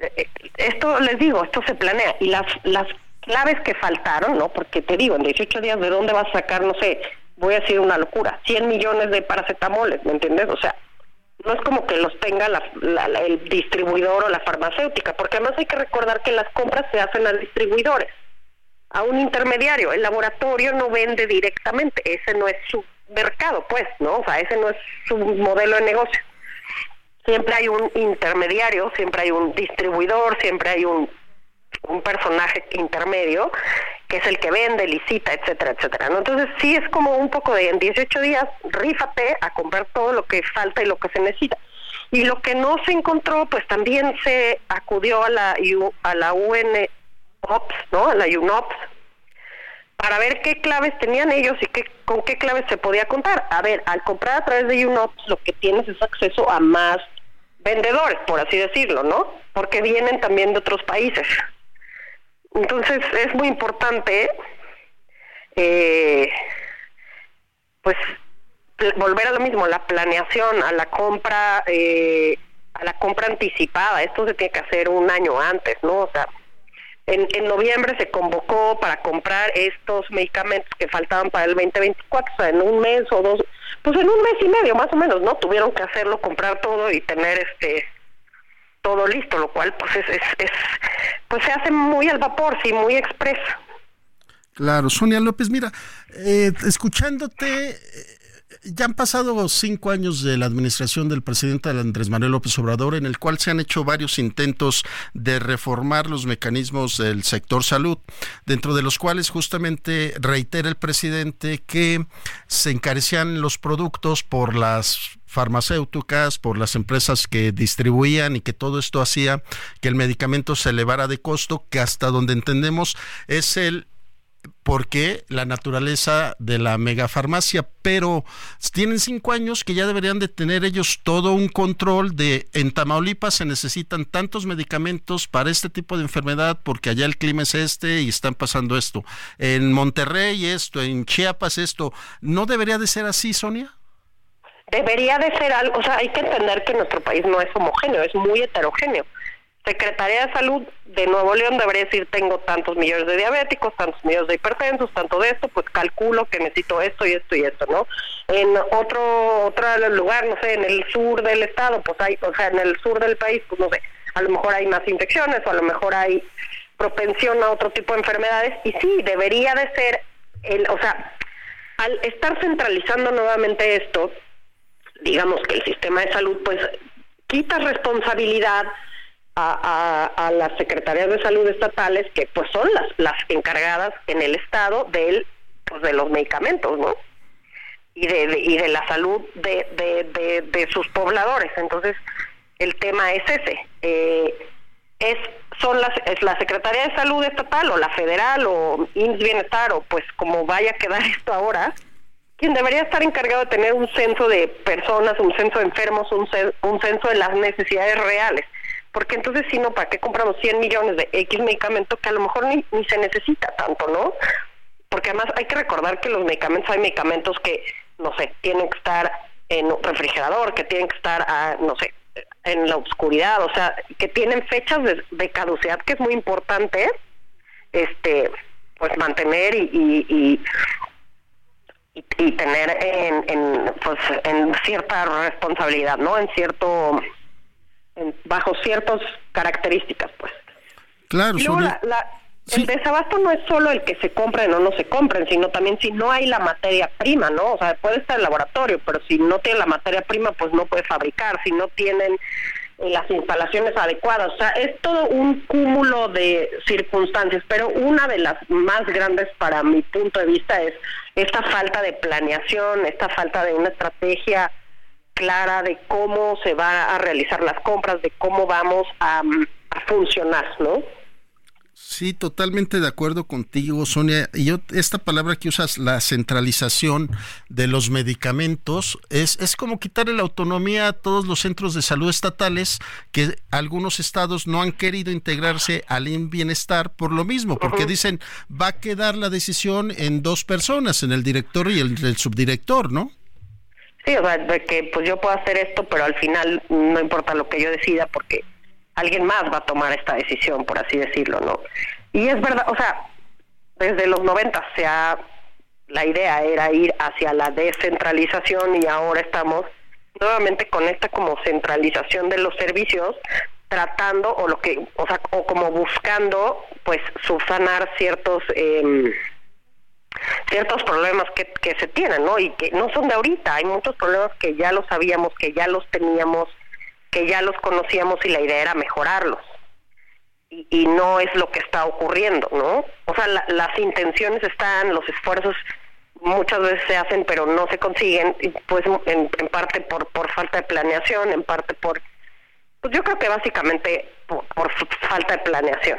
eh, esto les digo, esto se planea y las, las claves que faltaron, ¿no? Porque te digo, en 18 días, ¿de dónde vas a sacar, no sé, voy a decir una locura, 100 millones de paracetamoles, ¿me entiendes? O sea, no es como que los tenga la, el distribuidor o la farmacéutica, porque además hay que recordar que las compras se hacen a distribuidores, a un intermediario. El laboratorio no vende directamente, ese no es su mercado, pues, ¿no? O sea, ese no es su modelo de negocio. Siempre hay un intermediario, siempre hay un distribuidor, siempre hay un, un personaje intermedio que es el que vende, licita, etcétera, etcétera. ¿no? Entonces sí es como un poco de en 18 días, rífate a comprar todo lo que falta y lo que se necesita. Y lo que no se encontró, pues también se acudió a la, a la UNOPS, ¿no? A la UNOPS, para ver qué claves tenían ellos y qué, con qué claves se podía contar. A ver, al comprar a través de UNOPS lo que tienes es acceso a más vendedores, por así decirlo, ¿no? Porque vienen también de otros países. Entonces es muy importante, eh, pues, volver a lo mismo, la planeación, a la compra, eh, a la compra anticipada. Esto se tiene que hacer un año antes, ¿no? O sea, en, en noviembre se convocó para comprar estos medicamentos que faltaban para el 2024, o sea, en un mes o dos, pues en un mes y medio más o menos, ¿no? Tuvieron que hacerlo, comprar todo y tener este todo listo, lo cual pues es, es, pues se hace muy al vapor, sí, muy expreso. Claro, Sonia López, mira, eh, escuchándote, eh, ya han pasado cinco años de la administración del presidente Andrés Manuel López Obrador, en el cual se han hecho varios intentos de reformar los mecanismos del sector salud, dentro de los cuales justamente reitera el presidente que se encarecían los productos por las farmacéuticas, por las empresas que distribuían y que todo esto hacía que el medicamento se elevara de costo, que hasta donde entendemos es el porque la naturaleza de la megafarmacia, pero tienen cinco años que ya deberían de tener ellos todo un control de en Tamaulipas se necesitan tantos medicamentos para este tipo de enfermedad porque allá el clima es este y están pasando esto. En Monterrey esto, en Chiapas esto, ¿no debería de ser así, Sonia? Debería de ser algo, o sea, hay que entender que nuestro país no es homogéneo, es muy heterogéneo. Secretaría de Salud de Nuevo León debería decir tengo tantos millones de diabéticos, tantos millones de hipertensos, tanto de esto, pues calculo que necesito esto y esto y esto, ¿no? En otro otro lugar, no sé, en el sur del estado, pues hay, o sea, en el sur del país, pues no sé, a lo mejor hay más infecciones o a lo mejor hay propensión a otro tipo de enfermedades y sí, debería de ser el, o sea, al estar centralizando nuevamente esto, digamos que el sistema de salud pues quita responsabilidad a, a, las secretarías de salud estatales que pues son las las encargadas en el estado del pues de los medicamentos no y de, y de la salud de, de, de, sus pobladores. Entonces el tema es ese. Eh, es son las es la secretaría de salud estatal o la federal o INS bienestar o pues como vaya a quedar esto ahora debería estar encargado de tener un censo de personas, un censo de enfermos, un, un censo de las necesidades reales. Porque entonces, si no, ¿para qué compramos 100 millones de X medicamento que a lo mejor ni, ni se necesita tanto, ¿no? Porque además hay que recordar que los medicamentos, hay medicamentos que, no sé, tienen que estar en un refrigerador, que tienen que estar, a, no sé, en la oscuridad, o sea, que tienen fechas de, caducidad que es muy importante, este, pues mantener y, y, y, tener en, en, pues, en cierta responsabilidad, ¿no? En cierto, bajo ciertas características, pues. Claro, la, el desabasto no es solo el que se compren o no se compren, sino también si no hay la materia prima, ¿no? O sea, puede estar el laboratorio, pero si no tiene la materia prima, pues no puede fabricar, si no tienen las instalaciones adecuadas. O sea, es todo un cúmulo de circunstancias, pero una de las más grandes para mi punto de vista es esta falta de planeación, esta falta de una estrategia clara de cómo se va a realizar las compras, de cómo vamos a, a funcionar, ¿no? Sí, totalmente de acuerdo contigo, Sonia. Y yo, esta palabra que usas, la centralización de los medicamentos, es, es como quitarle la autonomía a todos los centros de salud estatales que algunos estados no han querido integrarse al bienestar por lo mismo, porque dicen va a quedar la decisión en dos personas, en el director y el, el subdirector, ¿no? Sí, o sea, de que pues yo puedo hacer esto, pero al final no importa lo que yo decida porque alguien más va a tomar esta decisión, por así decirlo, ¿no? Y es verdad, o sea, desde los 90 se ha, la idea era ir hacia la descentralización y ahora estamos nuevamente con esta como centralización de los servicios tratando o lo que o sea o como buscando pues subsanar ciertos eh, ciertos problemas que, que se tienen no y que no son de ahorita hay muchos problemas que ya los sabíamos que ya los teníamos que ya los conocíamos y la idea era mejorarlos. Y, no es lo que está ocurriendo, ¿no? O sea, las intenciones están, los esfuerzos muchas veces se hacen, pero no se consiguen, pues en, parte por, por falta de planeación, en parte por, pues yo creo que básicamente por, por falta de planeación.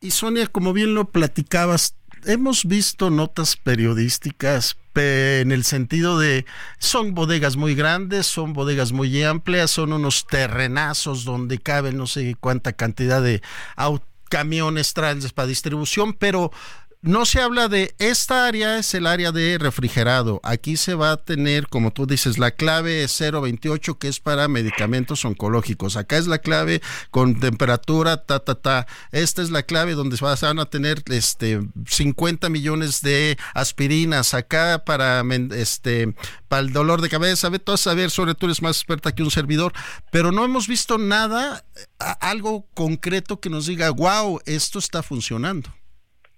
Y Sonia, como bien lo platicabas, hemos visto notas periodísticas en el sentido de son bodegas muy grandes, son bodegas muy amplias, son unos terrenazos donde caben no sé cuánta cantidad de camiones traen para distribución, pero no se habla de esta área es el área de refrigerado. Aquí se va a tener, como tú dices, la clave 028 que es para medicamentos oncológicos. Acá es la clave con temperatura ta ta ta. Esta es la clave donde se van a tener este 50 millones de aspirinas acá para este para el dolor de cabeza. Ve todo a saber, sobre tú eres más experta que un servidor, pero no hemos visto nada algo concreto que nos diga, "Wow, esto está funcionando."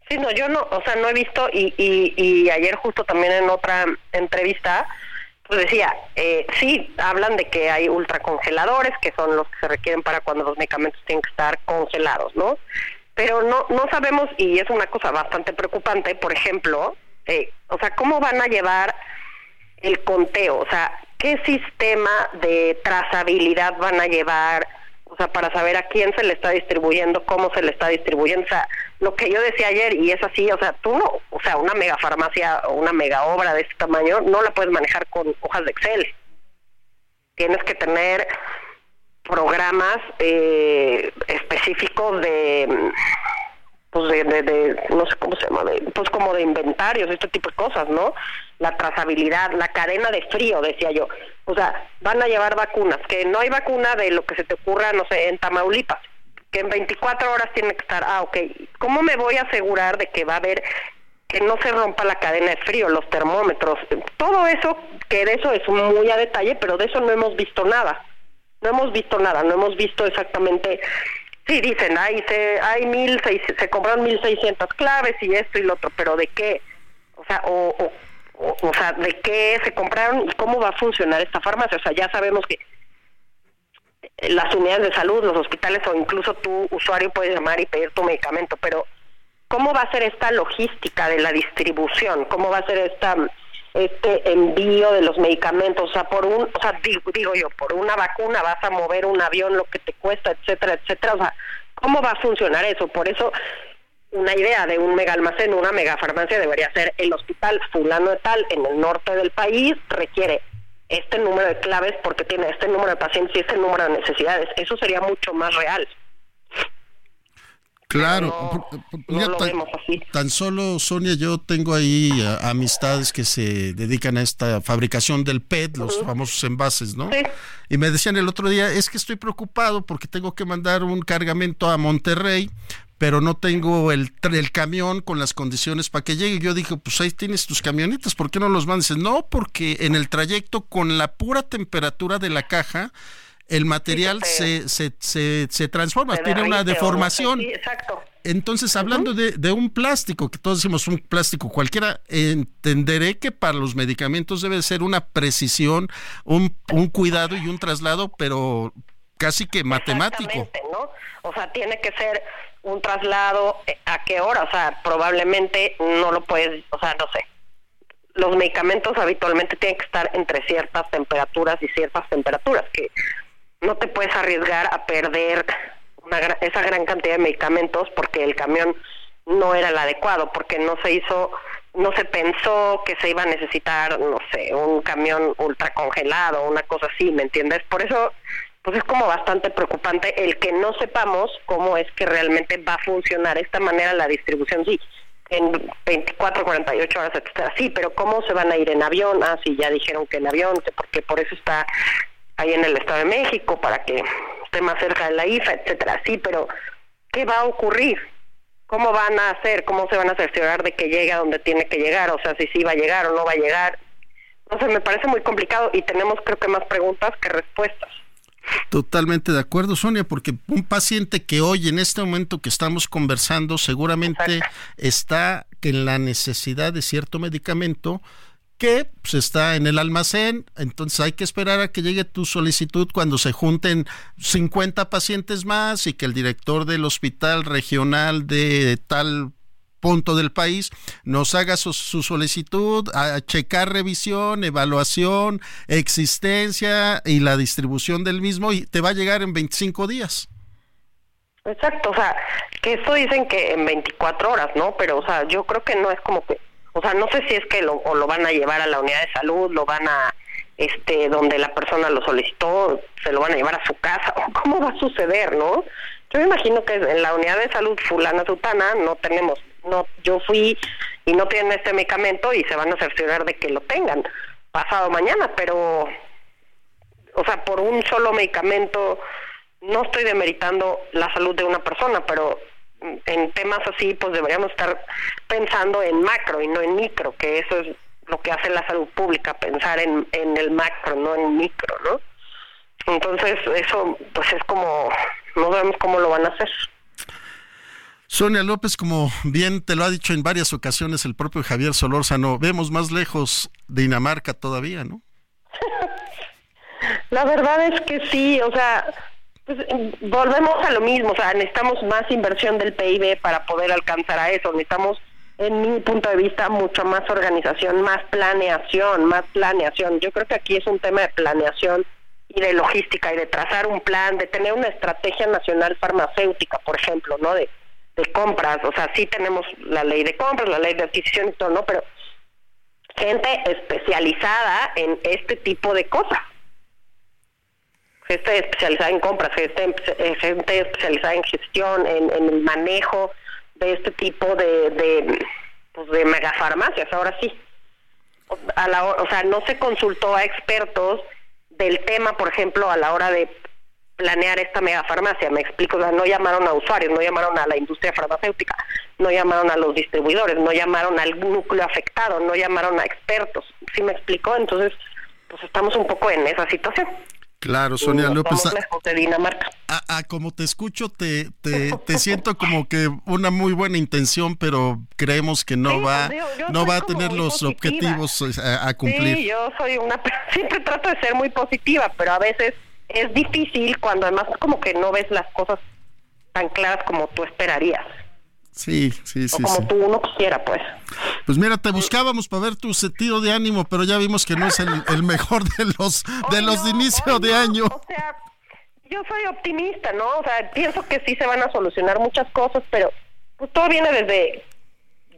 Sí, no, yo no, o sea, no he visto y, y, y ayer justo también en otra entrevista, pues decía, eh, sí, hablan de que hay ultracongeladores, que son los que se requieren para cuando los medicamentos tienen que estar congelados, ¿no? Pero no, no sabemos, y es una cosa bastante preocupante, por ejemplo, eh, o sea, cómo van a llevar el conteo, o sea, qué sistema de trazabilidad van a llevar, o sea, para saber a quién se le está distribuyendo, cómo se le está distribuyendo, o sea, lo que yo decía ayer, y es así, o sea, tú no, o sea, una mega farmacia o una mega obra de este tamaño no la puedes manejar con hojas de Excel. Tienes que tener programas eh, específicos de pues de, de, no sé cómo se llama, pues como de inventarios, este tipo de cosas, ¿no? La trazabilidad, la cadena de frío, decía yo. O sea, van a llevar vacunas, que no hay vacuna de lo que se te ocurra, no sé, en Tamaulipas que en 24 horas tiene que estar, ah, ok, ¿cómo me voy a asegurar de que va a haber, que no se rompa la cadena de frío, los termómetros? Todo eso, que de eso es muy a detalle, pero de eso no hemos visto nada. No hemos visto nada, no hemos visto exactamente Sí, dicen, hay, se, hay mil seis, se compraron 1.600 claves y esto y lo otro, pero ¿de qué? O sea, o, o, o, sea, ¿de qué se compraron y cómo va a funcionar esta farmacia? O sea, ya sabemos que las unidades de salud, los hospitales o incluso tu usuario puedes llamar y pedir tu medicamento, pero ¿cómo va a ser esta logística de la distribución? ¿Cómo va a ser esta este envío de los medicamentos? O sea, por un, o sea, digo, digo yo, por una vacuna vas a mover un avión lo que te cuesta, etcétera, etcétera. O sea, ¿cómo va a funcionar eso? Por eso una idea de un mega almacén, una mega farmacia debería ser el hospital fulano de tal en el norte del país requiere este número de claves porque tiene este número de pacientes y este número de necesidades. Eso sería mucho más real. Claro, tan, solo Sonia, yo tengo ahí amistades que se dedican a esta fabricación del PET, los famosos envases, ¿no? Y me decían el otro día, es que estoy preocupado porque tengo que mandar un cargamento a Monterrey, pero no tengo el, el camión con las condiciones para que llegue. Yo dije, pues ahí tienes tus camionetas, ¿por qué no los mandes? No, porque en el trayecto con la pura temperatura de la caja, el material se, se, se, transforma, tiene una deformación. exacto. Entonces, hablando de, de, un plástico, que todos decimos un plástico cualquiera, entenderé que para los medicamentos debe ser una precisión, un, un cuidado y un traslado, pero casi que matemático. ¿no? O sea, tiene que ser un traslado, eh, ¿a qué hora? O sea, probablemente no lo puedes, o sea, no sé. Los medicamentos habitualmente tienen que estar entre ciertas temperaturas y ciertas temperaturas, que no te puedes arriesgar a perder una, esa gran cantidad de medicamentos porque el camión no era el adecuado, porque no se hizo, no se pensó que se iba a necesitar, no sé, un camión ultra congelado, una cosa así, ¿me entiendes? Por eso, pues es como bastante preocupante el que no sepamos cómo es que realmente va a funcionar esta manera la distribución, sí, en 24, 48 horas, etcétera, sí, pero cómo se van a ir en avión, ah, sí, ya dijeron que en avión, porque por eso está ahí en el Estado de México para que esté más cerca de la IFA, etcétera. Sí, pero ¿qué va a ocurrir? ¿Cómo van a hacer? ¿Cómo se van a cerciorar de que llegue a donde tiene que llegar? O sea, si sí va a llegar o no va a llegar. Sé, me parece muy complicado y tenemos creo que más preguntas que respuestas. Totalmente de acuerdo, Sonia, porque un paciente que hoy en este momento que estamos conversando seguramente está en la necesidad de cierto medicamento, que pues, está en el almacén, entonces hay que esperar a que llegue tu solicitud cuando se junten 50 pacientes más y que el director del hospital regional de tal punto del país nos haga su, solicitud, a checar revisión, evaluación, existencia y la distribución del mismo y te va a llegar en 25 días. Exacto, o sea, que esto dicen que en 24 horas, ¿no? Pero, o sea, yo creo que no es como que o sea, no sé si es que lo, o lo van a llevar a la unidad de salud, lo van a, este, donde la persona lo solicitó, se lo van a llevar a su casa, o cómo va a suceder, ¿no? Yo me imagino que en la unidad de salud fulana sutana no tenemos, no, yo fui y no tienen este medicamento y se van a cerciorar de que lo tengan pasado mañana, pero, o sea, por un solo medicamento, no estoy demeritando la salud de una persona, pero en temas así, pues deberíamos estar pensando en macro y no en micro, que eso es lo que hace la salud pública, pensar en, en el macro, no en micro, ¿no? Entonces, eso, pues es como, no sabemos cómo lo van a hacer. Sonia López, como bien te lo ha dicho en varias ocasiones el propio Javier Solórzano, vemos más lejos Dinamarca todavía, ¿no? la verdad es que sí, o sea, pues volvemos a lo mismo, o sea, necesitamos más inversión del PIB para poder alcanzar a eso, necesitamos, en mi punto de vista, mucho más organización, más planeación, más planeación. Yo creo que aquí es un tema de planeación y de logística y de trazar un plan, de tener una estrategia nacional farmacéutica, por ejemplo, ¿no? De, de compras, o sea, sí tenemos la ley de compras, la ley de adquisición y todo, ¿no? Pero gente especializada en este tipo de cosas gente especializada en compras, gente, gente especializada en gestión, en, el manejo de este tipo de, de, pues de megafarmacias, ahora sí. A la, o sea, no se consultó a expertos del tema, por ejemplo, a la hora de planear esta megafarmacia, me explico, no llamaron a usuarios, no llamaron a la industria farmacéutica, no llamaron a los distribuidores, no llamaron al núcleo afectado, no llamaron a expertos, ¿sí me explico? Entonces, pues estamos un poco en esa situación. Claro, Sonia López. de Dinamarca. A, como te escucho, te, te, te, siento como que una muy buena intención, pero creemos que no va, no va a tener los objetivos eh, a, cumplir. Sí, yo soy una, siempre trato de ser muy positiva, pero a veces es difícil cuando además como que no ves las cosas tan claras como tú esperarías. Sí, sí, sí. O como tú uno quisiera, pues. Pues mira, te buscábamos para ver tu sentido de ánimo, pero ya vimos que no es el, mejor de los de los de inicio de año. O sea, yo soy optimista, ¿no? O sea, pienso que sí se van a solucionar muchas cosas, pero Pues todo viene desde,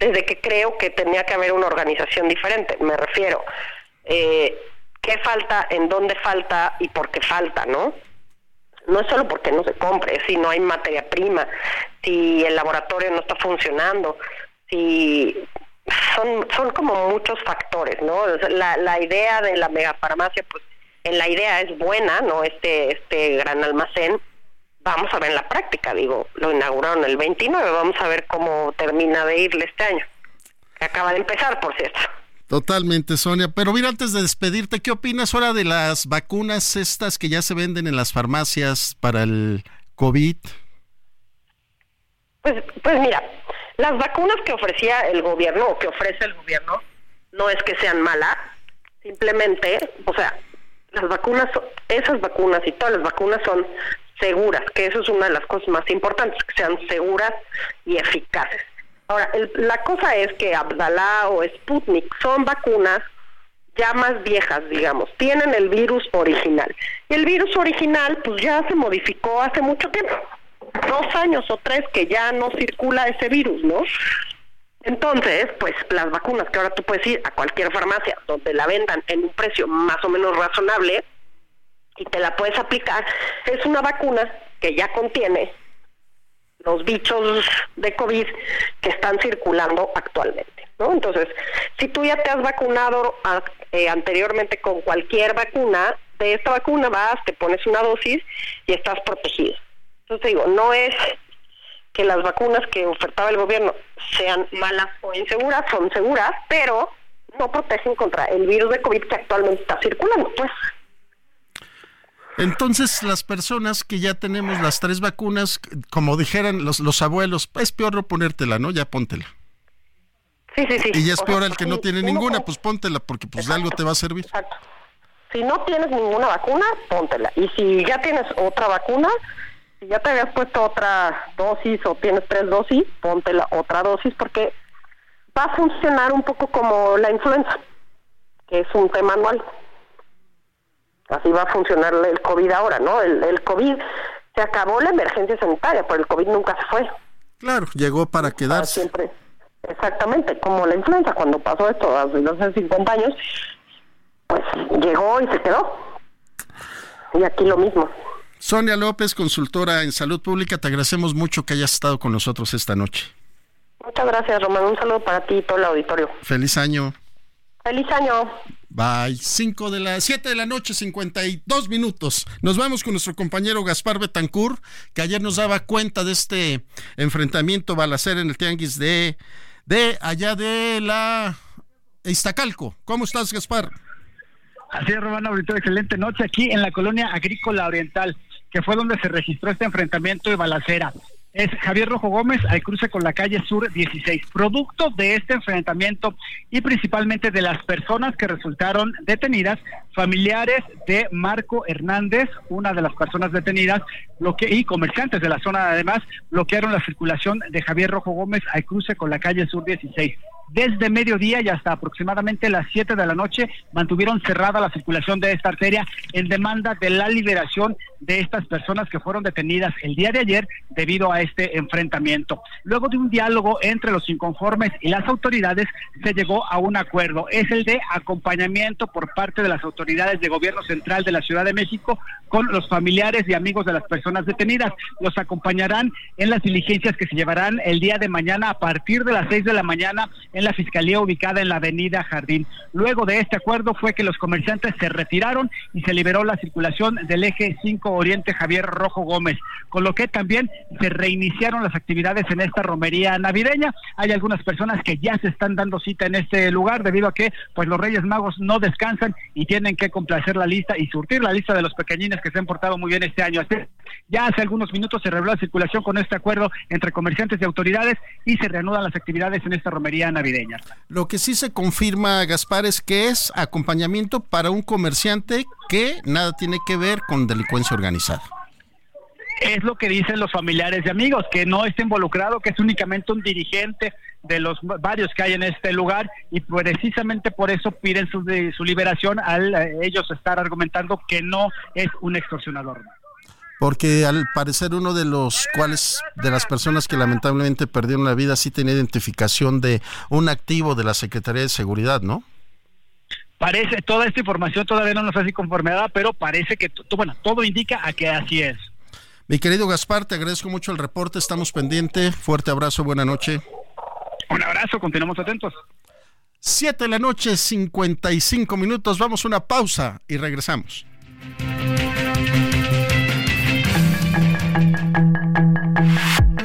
desde que creo que tenía que haber una organización diferente, me refiero. Eh, ¿Qué falta, en dónde falta y por qué falta, no? No es solo porque no se compre, si no hay materia prima, si el laboratorio no está funcionando, si son, son como muchos factores, ¿no? La, la idea de la megafarmacia, pues en la idea es buena, ¿no? Este, este gran almacén, vamos a ver en la práctica, digo, lo inauguraron el 29, vamos a ver cómo termina de irle este año, acaba de empezar, por cierto. Totalmente, Sonia. Pero mira, antes de despedirte, ¿qué opinas ahora de las vacunas estas que ya se venden en las farmacias para el COVID? Pues, pues mira, las vacunas que ofrecía el gobierno o que ofrece el gobierno no es que sean malas, simplemente, o sea, las vacunas, esas vacunas y todas las vacunas son seguras, que eso es una de las cosas más importantes, que sean seguras y eficaces. Ahora, la cosa es que Abdalá o Sputnik son vacunas ya más viejas, digamos, tienen el virus original. Y el virus original, pues ya se modificó hace mucho tiempo, dos años o tres que ya no circula ese virus, ¿no? Entonces, pues las vacunas que ahora tú puedes ir a cualquier farmacia donde la vendan en un precio más o menos razonable, y te la puedes aplicar, es una vacuna que ya contiene los bichos de COVID que están circulando actualmente. ¿no? Entonces, si tú ya te has vacunado eh, anteriormente con cualquier vacuna, de esta vacuna vas, te pones una dosis y estás protegido. Entonces digo, no es que las vacunas que ofertaba el gobierno sean malas o inseguras, son seguras, pero no protegen contra el virus de COVID que actualmente está circulando, pues. Entonces, las personas que ya tenemos las tres vacunas, como dijeran los, los abuelos, es peor no ponértela, ¿no? Ya póntela. Sí, sí, sí. Y ya es peor el que no tiene ninguna, pues póntela, porque pues de algo te va a servir. Exacto. Si no tienes ninguna vacuna, póntela. Y si ya tienes otra vacuna, si ya te habías puesto otra dosis o tienes tres dosis, póntela otra dosis, porque va a funcionar un poco como la influenza, que es un tema anual. Así va a funcionar el COVID ahora, ¿no? El, el COVID, se acabó la emergencia sanitaria, pero el COVID nunca se fue. Claro, llegó para quedarse. Siempre, exactamente, como la influenza, cuando pasó esto hace 50 años, pues llegó y se quedó. Y aquí lo mismo. Sonia López, consultora en salud pública, te agradecemos mucho que hayas estado con nosotros esta noche. Muchas gracias, Román. Un saludo para ti y todo el auditorio. Feliz año. Feliz año. Bye. 5 de la 7 de la noche, 52 minutos. Nos vamos con nuestro compañero Gaspar Betancourt, que ayer nos daba cuenta de este enfrentamiento balacero en el Tianguis de, de allá de la Iztacalco. ¿Cómo estás, Gaspar? Así es, Román Ahorita excelente noche aquí en la colonia agrícola oriental, que fue donde se registró este enfrentamiento de balacera es Javier Rojo Gómez al cruce con la calle Sur 16. Producto de este enfrentamiento y principalmente de las personas que resultaron detenidas, familiares de Marco Hernández, una de las personas detenidas, y comerciantes de la zona además, bloquearon la circulación de Javier Rojo Gómez al cruce con la calle Sur 16 desde mediodía y hasta aproximadamente las 7 de la noche mantuvieron cerrada la circulación de esta arteria en demanda de la liberación de estas personas que fueron detenidas el día de ayer debido a este enfrentamiento. Luego de un diálogo entre los inconformes y las autoridades se llegó a un acuerdo. Es el de acompañamiento por parte de las autoridades de gobierno central de la Ciudad de México con los familiares y amigos de las personas detenidas. Los acompañarán en las diligencias que se llevarán el día de mañana a partir de las 6 de la mañana en la fiscalía ubicada en la avenida Jardín. Luego de este acuerdo fue que los comerciantes se retiraron y se liberó la circulación del eje 5 Oriente Javier Rojo Gómez, con lo que también se reiniciaron las actividades en esta romería navideña. Hay algunas personas que ya se están dando cita en este lugar debido a que pues los Reyes Magos no descansan y tienen que complacer la lista y surtir la lista de los pequeñines que se han portado muy bien este año. ya hace algunos minutos se reveló la circulación con este acuerdo entre comerciantes y autoridades y se reanudan las actividades en esta romería navideña. Lo que sí se confirma, Gaspar, es que es acompañamiento para un comerciante que nada tiene que ver con delincuencia organizada. Es lo que dicen los familiares y amigos, que no está involucrado, que es únicamente un dirigente de los varios que hay en este lugar y precisamente por eso piden su, su liberación al eh, ellos estar argumentando que no es un extorsionador. porque al parecer uno de los cuales de las personas que lamentablemente perdieron la vida sí tenía identificación de un activo de la Secretaría de Seguridad, ¿no? Parece, toda esta información todavía no nos hace conformada, pero parece que, bueno, todo indica a que así es. Mi querido Gaspar, te agradezco mucho el reporte, estamos pendientes. Fuerte abrazo, buena noche. Un abrazo, continuamos atentos. Siete de la noche, 55 minutos. Vamos a una pausa y regresamos.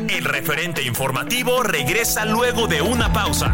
El referente informativo regresa luego de una pausa.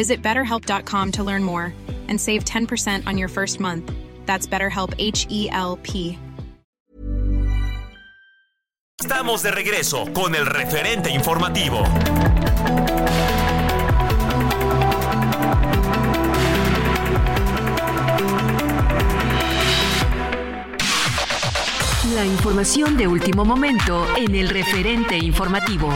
Visit betterhelp.com to learn more and save 10% on your first month. That's BetterHelp H E L P. Estamos de regreso con el referente informativo. La información de último momento en el referente informativo.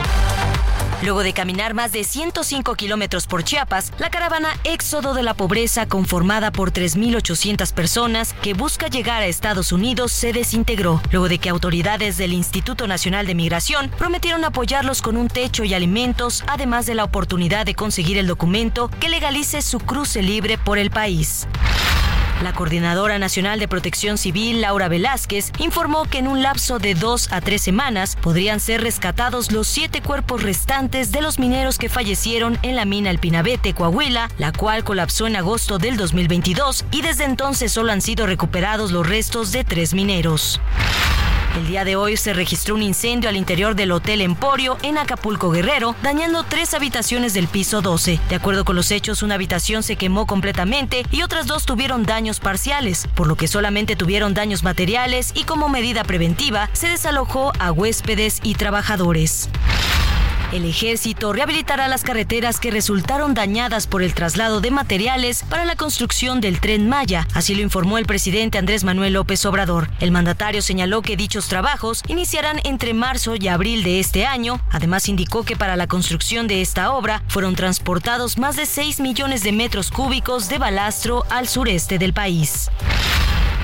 Luego de caminar más de 105 kilómetros por Chiapas, la caravana Éxodo de la Pobreza, conformada por 3.800 personas que busca llegar a Estados Unidos, se desintegró, luego de que autoridades del Instituto Nacional de Migración prometieron apoyarlos con un techo y alimentos, además de la oportunidad de conseguir el documento que legalice su cruce libre por el país. La Coordinadora Nacional de Protección Civil, Laura Velázquez, informó que en un lapso de dos a tres semanas podrían ser rescatados los siete cuerpos restantes de los mineros que fallecieron en la mina El Pinabete, Coahuila, la cual colapsó en agosto del 2022 y desde entonces solo han sido recuperados los restos de tres mineros. El día de hoy se registró un incendio al interior del Hotel Emporio en Acapulco Guerrero, dañando tres habitaciones del piso 12. De acuerdo con los hechos, una habitación se quemó completamente y otras dos tuvieron daños parciales, por lo que solamente tuvieron daños materiales y como medida preventiva se desalojó a huéspedes y trabajadores. El ejército rehabilitará las carreteras que resultaron dañadas por el traslado de materiales para la construcción del tren Maya, así lo informó el presidente Andrés Manuel López Obrador. El mandatario señaló que dichos trabajos iniciarán entre marzo y abril de este año. Además indicó que para la construcción de esta obra fueron transportados más de 6 millones de metros cúbicos de balastro al sureste del país.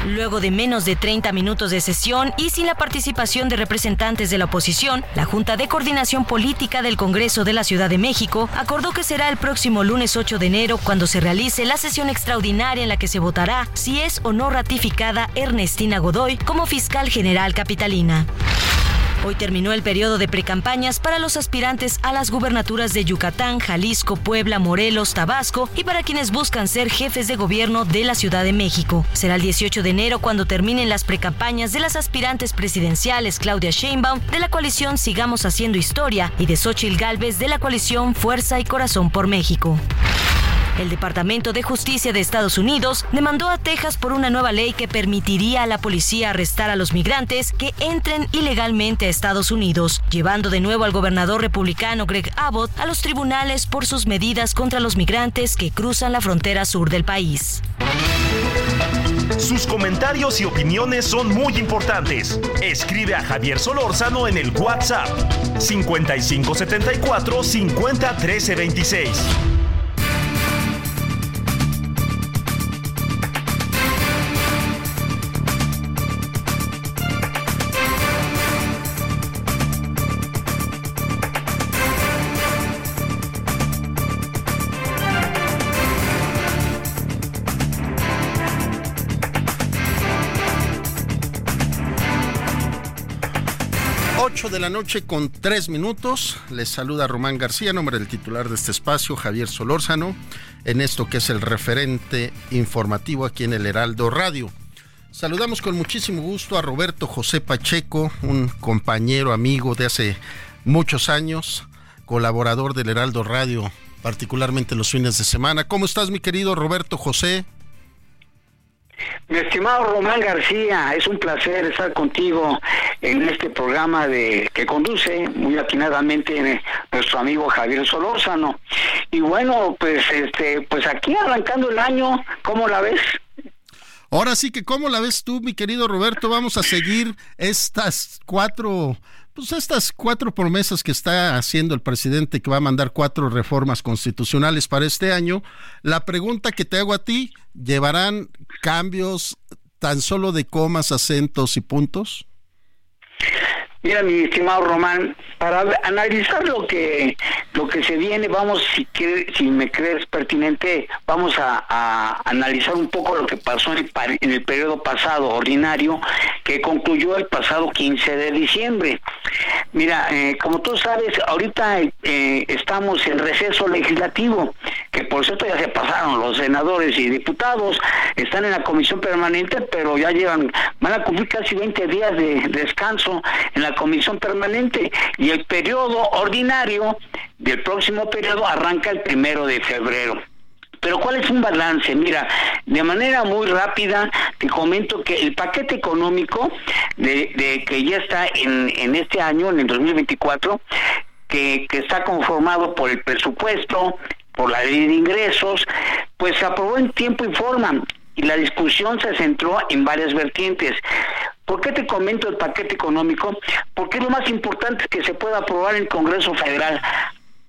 Luego de menos de 30 minutos de sesión y sin la participación de representantes de la oposición, la Junta de Coordinación Política del Congreso de la Ciudad de México acordó que será el próximo lunes 8 de enero cuando se realice la sesión extraordinaria en la que se votará si es o no ratificada Ernestina Godoy como fiscal general capitalina. Hoy terminó el periodo de precampañas para los aspirantes a las gubernaturas de Yucatán, Jalisco, Puebla, Morelos, Tabasco y para quienes buscan ser jefes de gobierno de la Ciudad de México. Será el 18 de enero cuando terminen las precampañas de las aspirantes presidenciales Claudia Sheinbaum de la coalición Sigamos Haciendo Historia y de Xochitl Gálvez de la coalición Fuerza y Corazón por México. El Departamento de Justicia de Estados Unidos demandó a Texas por una nueva ley que permitiría a la policía arrestar a los migrantes que entren ilegalmente a Estados Unidos, llevando de nuevo al gobernador republicano Greg Abbott a los tribunales por sus medidas contra los migrantes que cruzan la frontera sur del país. Sus comentarios y opiniones son muy importantes. Escribe a Javier Solórzano en el WhatsApp 5574 50 13 26. 8 de la noche con 3 minutos. Les saluda Román García, nombre del titular de este espacio, Javier Solórzano, en esto que es el referente informativo aquí en el Heraldo Radio. Saludamos con muchísimo gusto a Roberto José Pacheco, un compañero, amigo de hace muchos años, colaborador del Heraldo Radio particularmente los fines de semana. ¿Cómo estás, mi querido Roberto José? Mi estimado Román García, es un placer estar contigo en este programa de que conduce muy atinadamente nuestro amigo Javier Solórzano. Y bueno, pues este, pues aquí arrancando el año, ¿cómo la ves? Ahora sí que, ¿cómo la ves tú, mi querido Roberto? Vamos a seguir estas cuatro pues estas cuatro promesas que está haciendo el presidente que va a mandar cuatro reformas constitucionales para este año, la pregunta que te hago a ti, ¿llevarán cambios tan solo de comas, acentos y puntos? Mira, mi estimado Román, para analizar lo que lo que se viene, vamos, si, si me crees pertinente, vamos a, analizar un poco lo que pasó en el, en el periodo pasado ordinario, que concluyó el pasado 15 de diciembre. Mira, eh, como tú sabes, ahorita eh, estamos en receso legislativo, que por cierto ya se pasaron los senadores y diputados, están en la comisión permanente, pero ya llevan, van a cumplir casi 20 días de descanso en la comisión permanente y el periodo ordinario del próximo periodo arranca el primero de febrero. Pero ¿cuál es un balance? Mira, de manera muy rápida te comento que el paquete económico de, que ya está en, este año, en el 2024, que, que está conformado por el presupuesto, por la ley de ingresos, pues se aprobó en tiempo y forma y la discusión se centró en varias vertientes. ¿Por qué te comento el paquete económico? Porque es lo más importante que se pueda aprobar en el Congreso Federal.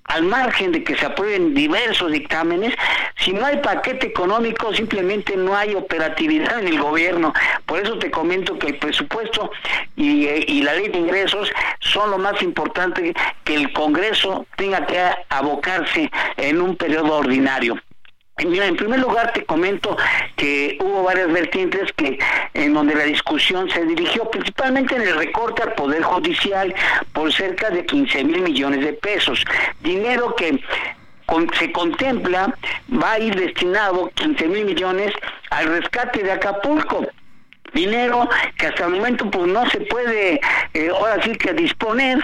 Al margen de que se aprueben diversos dictámenes, si no hay paquete económico, simplemente no hay operatividad en el gobierno. Por eso te comento que el presupuesto y, y la ley de ingresos son lo más importante que el Congreso tenga que abocarse en un periodo ordinario. Mira, en primer lugar te comento que hubo varias vertientes que en donde la discusión se dirigió principalmente en el recorte al Poder Judicial por cerca de 15 mil millones de pesos, dinero que se contempla va a ir destinado 15 mil millones al rescate de Acapulco. Dinero que hasta el momento pues no se puede eh, ahora sí que disponer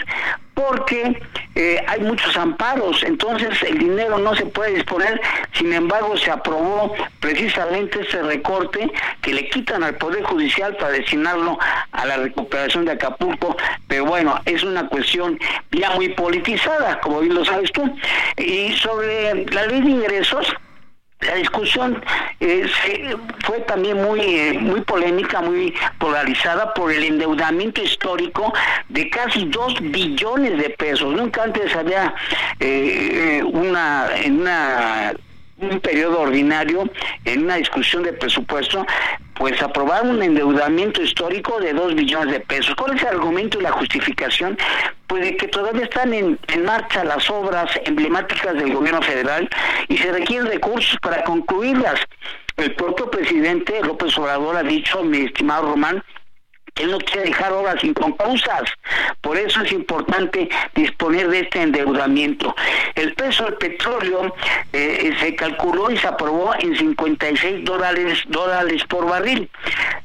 porque eh, hay muchos amparos, entonces el dinero no se puede disponer, sin embargo se aprobó precisamente ese recorte que le quitan al Poder Judicial para destinarlo a la recuperación de Acapulco, pero bueno, es una cuestión ya muy politizada, como bien lo sabes tú. Y sobre la ley de ingresos, la discusión eh, fue también muy eh, muy polémica, muy polarizada por el endeudamiento histórico de casi dos billones de pesos. Nunca antes había eh, una en una un periodo ordinario en una discusión de presupuesto pues aprobar un endeudamiento histórico de dos billones de pesos. ¿Cuál es el argumento y la justificación? Pues de que todavía están en, en marcha las obras emblemáticas del gobierno federal y se requieren recursos para concluirlas. El propio presidente López Obrador ha dicho, mi estimado Román, él no quiere dejar obras inconclusas. Por eso es importante disponer de este endeudamiento. El peso del petróleo eh, se calculó y se aprobó en 56 dólares, dólares por barril.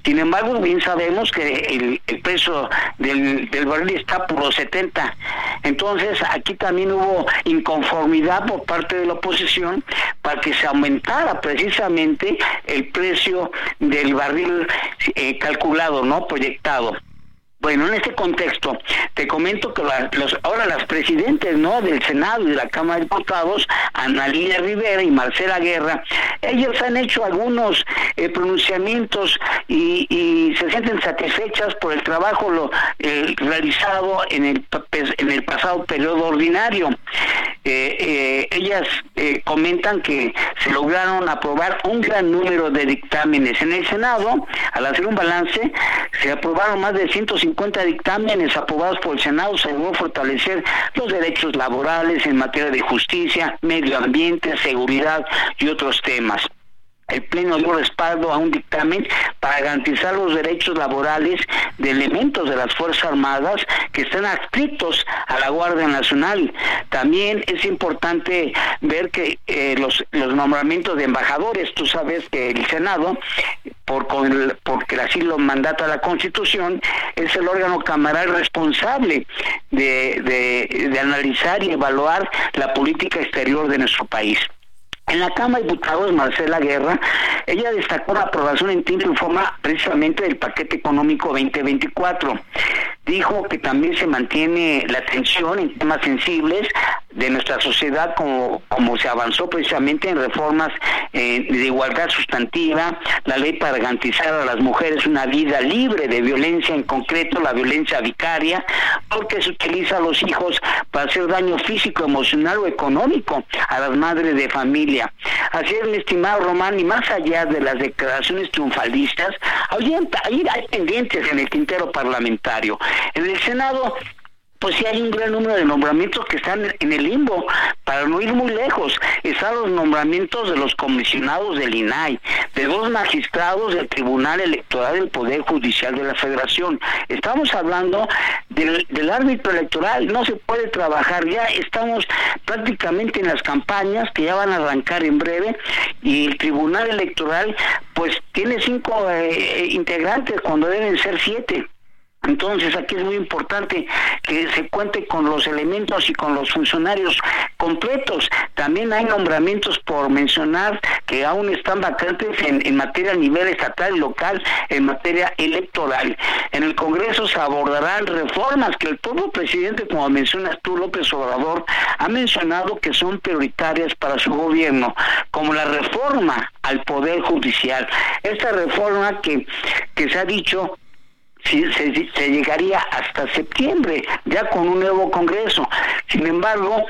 Sin embargo, bien sabemos que el, el peso del, del, barril está por los 70. Entonces, aquí también hubo inconformidad por parte de la oposición para que se aumentara precisamente el precio del barril eh, calculado, ¿no? Proyectado Estado bueno, en este contexto, te comento que ahora las presidentes ¿no? del Senado y de la Cámara de Diputados, Ana Rivera y Marcela Guerra, ellos han hecho algunos eh, pronunciamientos y, se sienten satisfechas por el trabajo lo, realizado en el, en el pasado periodo ordinario. Eh, eh, ellas comentan que se lograron aprobar un gran número de dictámenes. En el Senado, al hacer un balance, se aprobaron más de 150 dictámenes aprobados por el Senado, se logró fortalecer los derechos laborales en materia de justicia, medio ambiente, seguridad y otros temas. El Pleno respaldo a un dictamen para garantizar los derechos laborales de elementos de las Fuerzas Armadas que están adscritos a la Guardia Nacional. También es importante ver que eh, los, nombramientos de embajadores, tú sabes que el Senado, por, porque así lo mandata la Constitución, es el órgano camaral responsable de analizar y evaluar la política exterior de nuestro país. En la Cámara de Diputados, Marcela Guerra, ella destacó la aprobación en tiempo y forma precisamente del paquete económico 2024. Dijo que también se mantiene la atención en temas sensibles de nuestra sociedad como, como se avanzó precisamente en reformas eh, de igualdad sustantiva, la ley para garantizar a las mujeres una vida libre de violencia, en concreto la violencia vicaria, porque se utiliza a los hijos para hacer daño físico, emocional o económico a las madres de familia. Así es, mi estimado Román, y más allá de las declaraciones triunfalistas, hay, pendientes en el tintero parlamentario. En el Senado pues sí hay un gran número de nombramientos que están en el limbo. Para no ir muy lejos, están los nombramientos de los comisionados del INAI, de dos magistrados del Tribunal Electoral del Poder Judicial de la Federación. Estamos hablando del, árbitro electoral, no se puede trabajar, ya estamos prácticamente en las campañas que ya van a arrancar en breve y el Tribunal Electoral pues tiene cinco eh, integrantes cuando deben ser siete. Entonces aquí es muy importante que se cuente con los elementos y con los funcionarios completos. También hay nombramientos por mencionar que aún están vacantes en, materia a nivel estatal y local, en materia electoral. En el Congreso se abordarán reformas que el propio presidente, como mencionas tú, López Obrador, ha mencionado que son prioritarias para su gobierno, como la reforma al Poder Judicial. Esta reforma que, que se ha dicho Sí, se, llegaría hasta septiembre, ya con un nuevo Congreso. Sin embargo,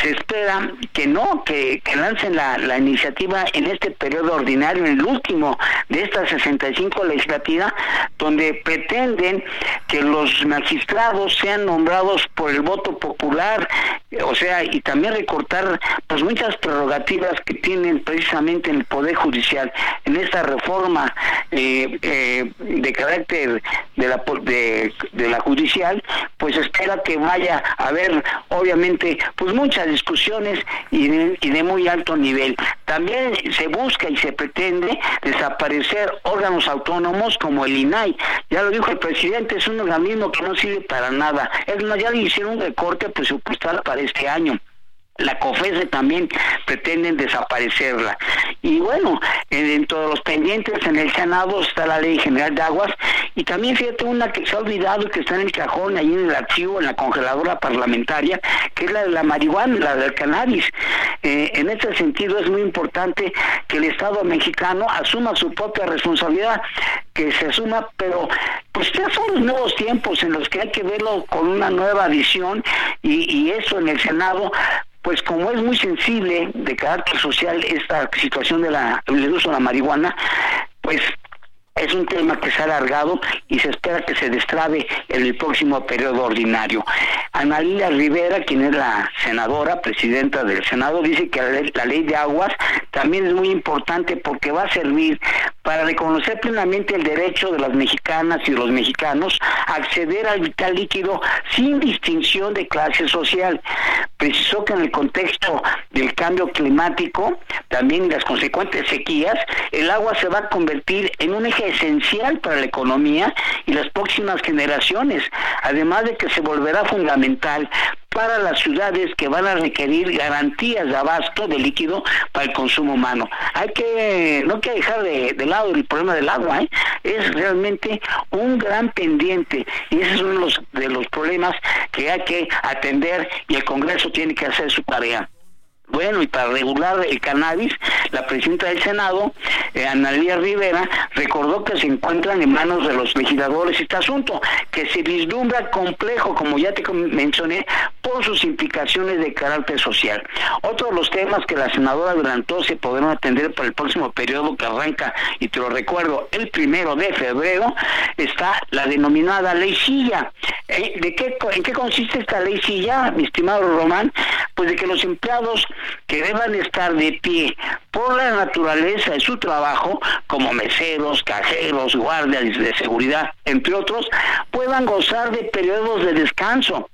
se espera que no, que, lancen la, la, iniciativa en este periodo ordinario, en el último de esta 65 legislativa, donde pretenden que los magistrados sean nombrados por el voto popular, o sea, y también recortar pues muchas prerrogativas que tienen precisamente en el Poder Judicial. En esta reforma eh, eh, de carácter de la, de, de la judicial, pues espera que vaya a haber, obviamente, pues muchas discusiones y de, muy alto nivel. También se busca y se pretende desaparecer órganos autónomos como el INAI. Ya lo dijo el presidente, es un organismo que no sirve para nada. Es más, ya le hicieron un recorte presupuestal para este año la COFESE también pretenden desaparecerla. Y bueno, dentro de los pendientes en el Senado está la Ley General de Aguas y también fíjate una que se ha olvidado que está en el cajón, ahí en el archivo, en la congeladora parlamentaria, que es la de la marihuana, la del cannabis. Eh, en ese sentido es muy importante que el Estado mexicano asuma su propia responsabilidad, que se asuma, pero pues ya son los nuevos tiempos en los que hay que verlo con una nueva visión y eso en el Senado pues como es muy sensible de carácter social esta situación de la, del uso de la marihuana, pues es un tema que se ha alargado y se espera que se destrabe en el próximo periodo ordinario. Analila Rivera, quien es la senadora, presidenta del Senado, dice que la ley, de aguas también es muy importante porque va a servir para reconocer plenamente el derecho de las mexicanas y los mexicanos a acceder al vital líquido sin distinción de clase social. Precisó que en el contexto del cambio climático, también las consecuentes sequías, el agua se va a convertir en un eje esencial para la economía y las próximas generaciones, además de que se volverá fundamental para las ciudades que van a requerir garantías de abasto de líquido para el consumo humano. Hay que, no hay que dejar de, lado el problema del agua, ¿eh? es realmente un gran pendiente y ese es uno de los, de los problemas que hay que atender y el Congreso tiene que hacer su tarea. Bueno, y para regular el cannabis, la presidenta del Senado, eh, Analia Rivera, recordó que se encuentran en manos de los legisladores este asunto, que se vislumbra complejo, como ya te mencioné, por sus implicaciones de carácter social. Otro de los temas que la senadora adelantó se podrán atender para el próximo periodo que arranca, y te lo recuerdo, el primero de febrero, está la denominada ley silla. Eh, ¿De qué, ¿En qué consiste esta ley silla, mi estimado Román? pues de que los empleados que deban estar de pie por la naturaleza de su trabajo, como meseros, cajeros, guardias de seguridad, entre otros, puedan gozar de periodos de descanso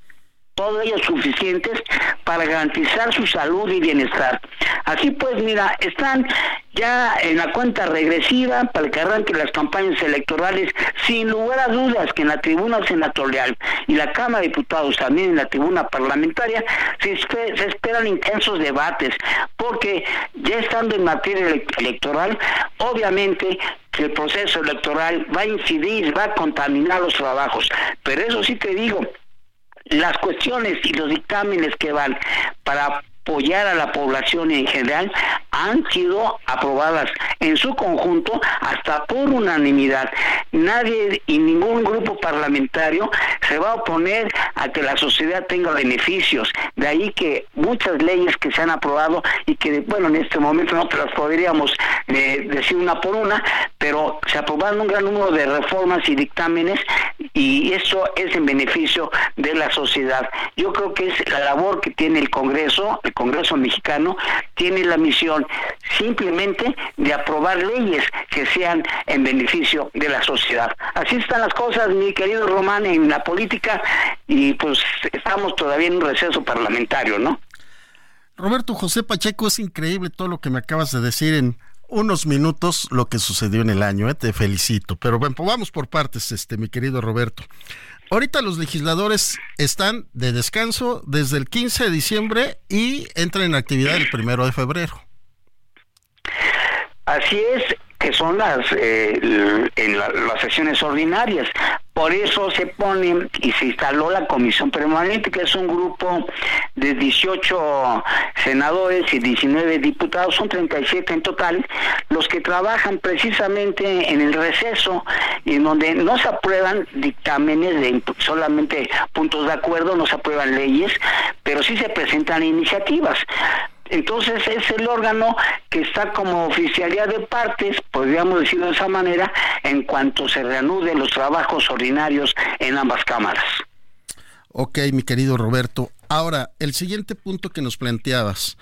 todos ellos suficientes para garantizar su salud y bienestar. Así pues, mira, están ya en la cuenta regresiva para que arranquen las campañas electorales, sin lugar a dudas que en la tribuna senatorial y la Cámara de Diputados, también en la tribuna parlamentaria, se, se esperan intensos debates, porque ya estando en materia electoral, obviamente que el proceso electoral va a incidir, va a contaminar los trabajos. Pero eso sí te digo, las cuestiones y los dictámenes que van para apoyar a la población en general han sido aprobadas en su conjunto hasta por unanimidad. Nadie y ningún grupo parlamentario se va a oponer a que la sociedad tenga beneficios. De ahí que muchas leyes que se han aprobado y que, bueno, en este momento no las podríamos eh, decir una por una, pero se aprobaron un gran número de reformas y dictámenes y eso es en beneficio de la sociedad. Yo creo que es la labor que tiene el Congreso, el Congreso mexicano, tiene la misión simplemente de aprobar leyes que sean en beneficio de la sociedad. Así están las cosas, mi querido Román, en la política y pues estamos todavía en un receso parlamentario, ¿no? Roberto José Pacheco, es increíble todo lo que me acabas de decir en unos minutos lo que sucedió en el año, ¿eh? te felicito. Pero bueno, pues vamos por partes, este, mi querido Roberto. Ahorita los legisladores están de descanso desde el 15 de diciembre y entran en actividad el primero de febrero. Así es, que son las eh, en las sesiones ordinarias. Por eso se pone y se instaló la comisión permanente, que es un grupo de 18 senadores y 19 diputados, son 37 en total, los que trabajan precisamente en el receso, en donde no se aprueban dictámenes de solamente puntos de acuerdo, no se aprueban leyes, pero sí se presentan iniciativas. Entonces es el órgano que está como oficialidad de partes, podríamos decirlo de esa manera, en cuanto se reanuden los trabajos ordinarios en ambas cámaras. Ok, mi querido Roberto. Ahora, el siguiente punto que nos planteabas,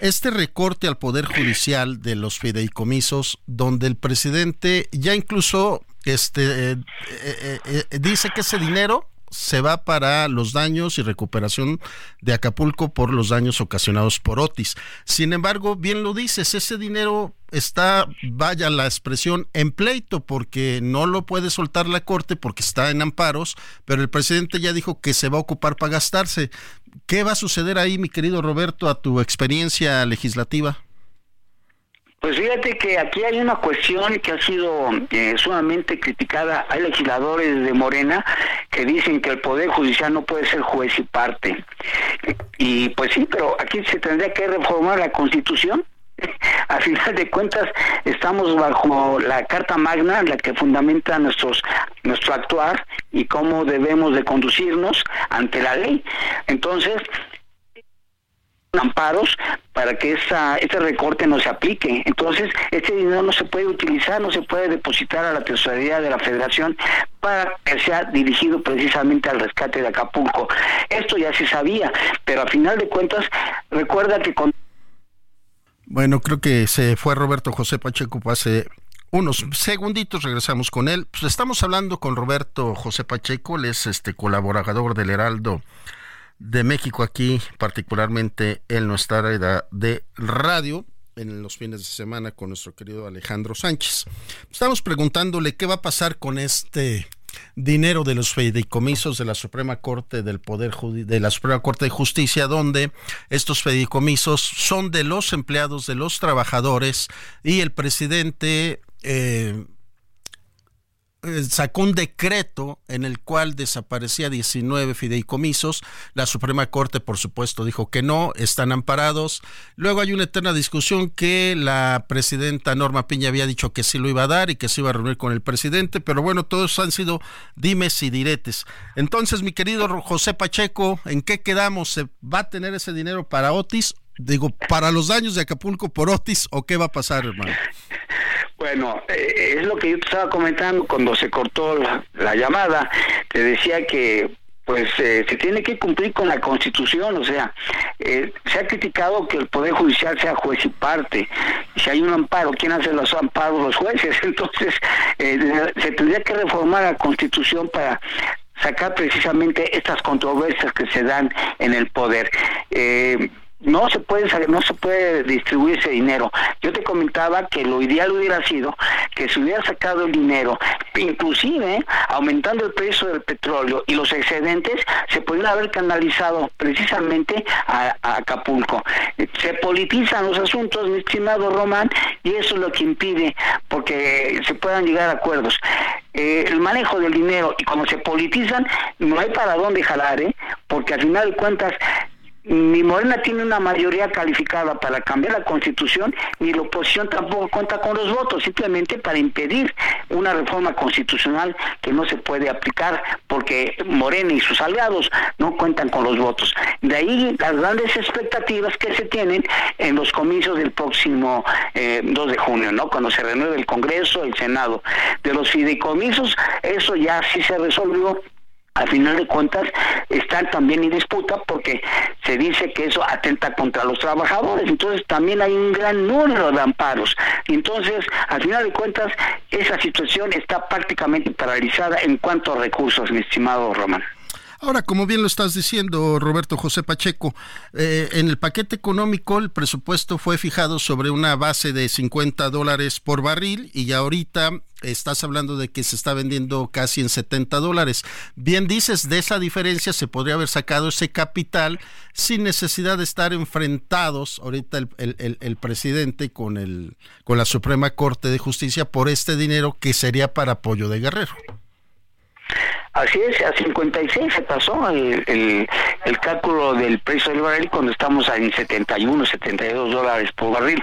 este recorte al Poder Judicial de los fideicomisos, donde el presidente ya incluso este, eh, eh, eh, dice que ese dinero se va para los daños y recuperación de Acapulco por los daños ocasionados por Otis. Sin embargo, bien lo dices, ese dinero está, vaya la expresión, en pleito porque no lo puede soltar la Corte porque está en amparos, pero el presidente ya dijo que se va a ocupar para gastarse. ¿Qué va a suceder ahí, mi querido Roberto, a tu experiencia legislativa? Pues fíjate que aquí hay una cuestión que ha sido eh, sumamente criticada. Hay legisladores de Morena que dicen que el Poder Judicial no puede ser juez y parte. Y pues sí, pero aquí se tendría que reformar la Constitución. A final de cuentas, estamos bajo la Carta Magna, la que fundamenta nuestros, nuestro actuar y cómo debemos de conducirnos ante la ley. Entonces, amparos para que esa, ese recorte no se aplique. Entonces, este dinero no se puede utilizar, no se puede depositar a la tesorería de la federación para que sea dirigido precisamente al rescate de Acapulco. Esto ya se sabía, pero a final de cuentas, recuerda que con... Bueno, creo que se fue Roberto José Pacheco hace unos segunditos regresamos con él. Pues estamos hablando con Roberto José Pacheco, él es este colaborador del Heraldo de México aquí, particularmente en nuestra área de radio en los fines de semana con nuestro querido Alejandro Sánchez. Estamos preguntándole qué va a pasar con este dinero de los fideicomisos de la Suprema Corte del Poder de la Suprema Corte de Justicia donde estos fideicomisos son de los empleados de los trabajadores y el presidente eh, sacó un decreto en el cual desaparecía 19 fideicomisos. La Suprema Corte, por supuesto, dijo que no, están amparados. Luego hay una eterna discusión que la presidenta Norma Piña había dicho que sí lo iba a dar y que se iba a reunir con el presidente, pero bueno, todos han sido dimes y diretes. Entonces, mi querido José Pacheco, ¿en qué quedamos? ¿Se va a tener ese dinero para Otis? Digo, para los daños de Acapulco por Otis o qué va a pasar, hermano? Bueno, eh, es lo que yo te estaba comentando cuando se cortó la, llamada. Te decía que pues eh, se tiene que cumplir con la Constitución, o sea, eh, se ha criticado que el Poder Judicial sea juez y parte, si hay un amparo, ¿quién hace los amparos? Los jueces, entonces eh, se tendría que reformar la Constitución para sacar precisamente estas controversias que se dan en el poder. Eh, no se puede no se puede distribuir ese dinero. Yo te comentaba que lo ideal hubiera sido que se hubiera sacado el dinero, inclusive aumentando el precio del petróleo y los excedentes se pudieran haber canalizado precisamente a, Acapulco. Se politizan los asuntos, mi estimado Román, y eso es lo que impide porque se puedan llegar a acuerdos. Eh, el manejo del dinero y como se politizan, no hay para dónde jalar, ¿eh? porque al final de cuentas ni Morena tiene una mayoría calificada para cambiar la constitución, ni la oposición tampoco cuenta con los votos, simplemente para impedir una reforma constitucional que no se puede aplicar porque Morena y sus aliados no cuentan con los votos. De ahí las grandes expectativas que se tienen en los comicios del próximo eh, 2 de junio, ¿no? Cuando se renueve el Congreso, el Senado. De los fideicomisos, eso ya sí se resolvió al final de cuentas están también en disputa porque se dice que eso atenta contra los trabajadores, entonces también hay un gran número de amparos. Entonces, al final de cuentas, esa situación está prácticamente paralizada en cuanto a recursos, mi estimado Román. Ahora, como bien lo estás diciendo, Roberto José Pacheco, eh, en el paquete económico el presupuesto fue fijado sobre una base de 50 dólares por barril y ya ahorita estás hablando de que se está vendiendo casi en 70 dólares. Bien dices, de esa diferencia se podría haber sacado ese capital sin necesidad de estar enfrentados ahorita el, el presidente con, el, con la Suprema Corte de Justicia por este dinero que sería para apoyo de Guerrero. Así es, a 56 se pasó el, el, cálculo del precio del barril cuando estamos en 71, 72 dólares por barril.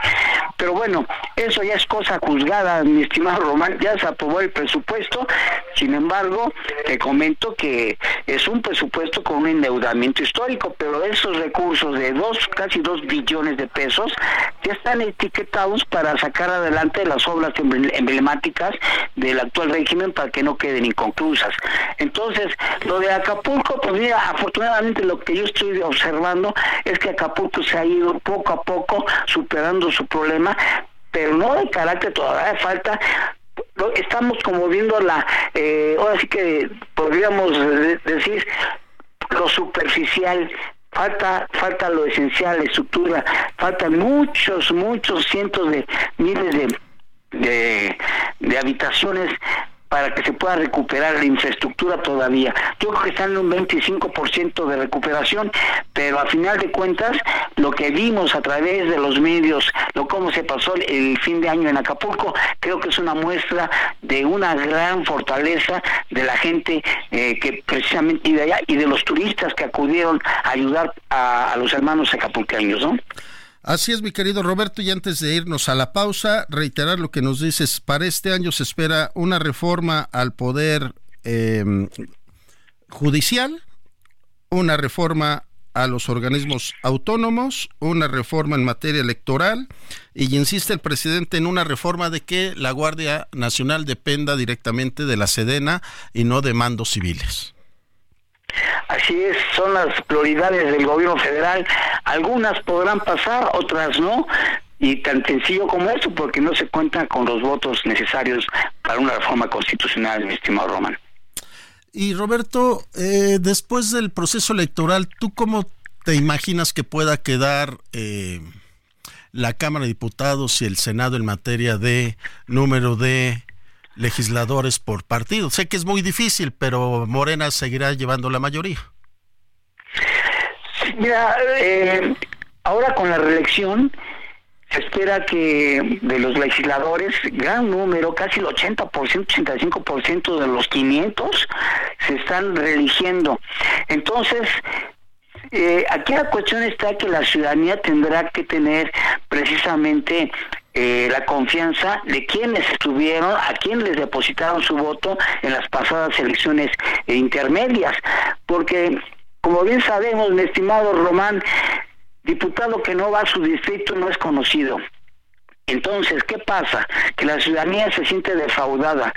Pero bueno, eso ya es cosa juzgada, mi estimado Román, ya se aprobó el presupuesto, sin embargo, te comento que es un presupuesto con un endeudamiento histórico, pero esos recursos de dos, casi dos billones de pesos ya están etiquetados para sacar adelante las obras emblemáticas del actual régimen para que no queden inconclusas. Entonces, lo de Acapulco, pues mira, afortunadamente lo que yo estoy observando es que Acapulco se ha ido poco a poco superando su problema, pero no de carácter, todavía falta. Estamos como viendo la, eh, ahora sí que podríamos decir lo superficial, falta falta lo esencial, la estructura, faltan muchos, muchos cientos de miles de, de, de habitaciones para que se pueda recuperar la infraestructura todavía. Yo creo que están en un 25% de recuperación, pero a final de cuentas, lo que vimos a través de los medios, lo cómo se pasó el fin de año en Acapulco, creo que es una muestra de una gran fortaleza de la gente eh, que precisamente y allá y de los turistas que acudieron a ayudar a, a los hermanos acapulqueños, ¿no? Así es, mi querido Roberto, y antes de irnos a la pausa, reiterar lo que nos dices. Para este año se espera una reforma al poder em, judicial, una reforma a los organismos autónomos, una reforma en materia electoral y insiste el presidente en una reforma de que la Guardia Nacional dependa directamente de la Sedena y no de mandos civiles. Así es, son las prioridades del gobierno federal. Algunas podrán pasar, otras no. Y tan sencillo como eso, porque no se cuentan con los votos necesarios para una reforma constitucional, mi estimado Román. Y Roberto, eh, después del proceso electoral, ¿tú cómo te imaginas que pueda quedar eh, la Cámara de Diputados y el Senado en materia de número de legisladores por partido. Sé que es muy difícil, pero Morena seguirá llevando la mayoría. Mira, eh, ahora con la reelección se espera que de los legisladores, gran número, casi el 80%, 85% de los 500 se están reeligiendo. Entonces, eh, aquí la cuestión está que la ciudadanía tendrá que tener precisamente eh, la confianza de quienes estuvieron, a quienes les depositaron su voto en las pasadas elecciones intermedias, porque como bien sabemos, mi estimado Román, diputado que no va a su distrito no es conocido. Entonces, ¿qué pasa? Que la ciudadanía se siente defraudada.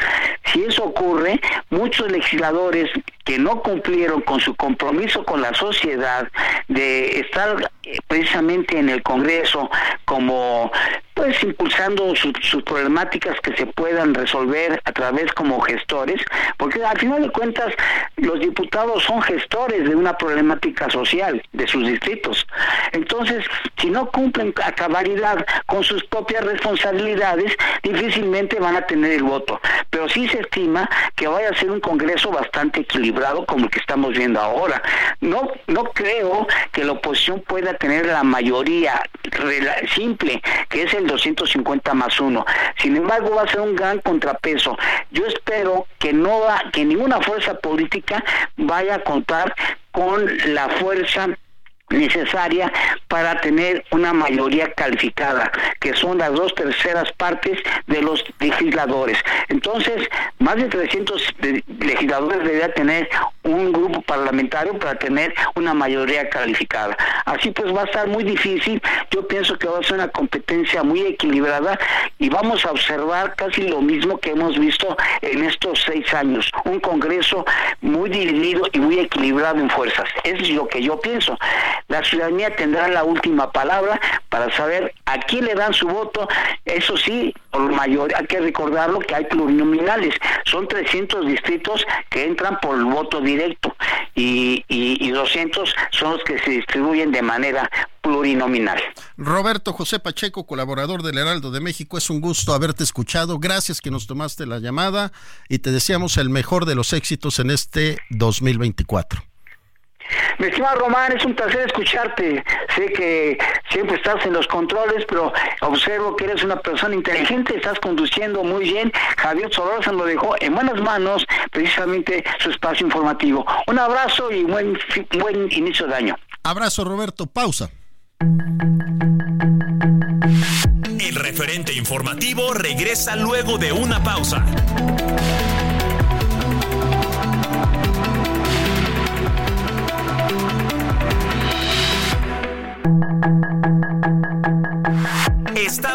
Si eso ocurre, muchos legisladores que no cumplieron con su compromiso con la sociedad de estar eh, precisamente en el Congreso como pues impulsando sus problemáticas que se puedan resolver a través como gestores, porque al final de cuentas los diputados son gestores de una problemática social de sus distritos. Entonces, si no cumplen a cabalidad con sus propias responsabilidades, difícilmente van a tener el voto. Pero sí se estima que vaya a ser un Congreso bastante equilibrado como el que estamos viendo ahora. No, no creo que la oposición pueda tener la mayoría simple, que es el 250 más uno. Sin embargo, va a ser un gran contrapeso. Yo espero que no va, que ninguna fuerza política vaya a contar con la fuerza necesaria para tener una mayoría calificada, que son las dos terceras partes de los legisladores. Entonces, más de 300 legisladores debería tener un grupo parlamentario para tener una mayoría calificada. Así pues va a estar muy difícil, yo pienso que va a ser una competencia muy equilibrada y vamos a observar casi lo mismo que hemos visto en estos seis años, un Congreso muy dividido y muy equilibrado en fuerzas. Eso es lo que yo pienso. La ciudadanía tendrá la última palabra para saber a quién le dan su voto. Eso sí, por mayor, hay que recordarlo que hay plurinominales. Son 300 distritos que entran por el voto directo y, y, y 200 son los que se distribuyen de manera plurinominal. Roberto José Pacheco, colaborador del Heraldo de México, es un gusto haberte escuchado. Gracias que nos tomaste la llamada y te deseamos el mejor de los éxitos en este 2024. Mi estimado Román, es un placer escucharte. Sé que siempre estás en los controles, pero observo que eres una persona inteligente, estás conduciendo muy bien. Javier Solorzan lo dejó en buenas manos, precisamente su espacio informativo. Un abrazo y buen, buen inicio de año. Abrazo, Roberto. Pausa. El referente informativo regresa luego de una pausa.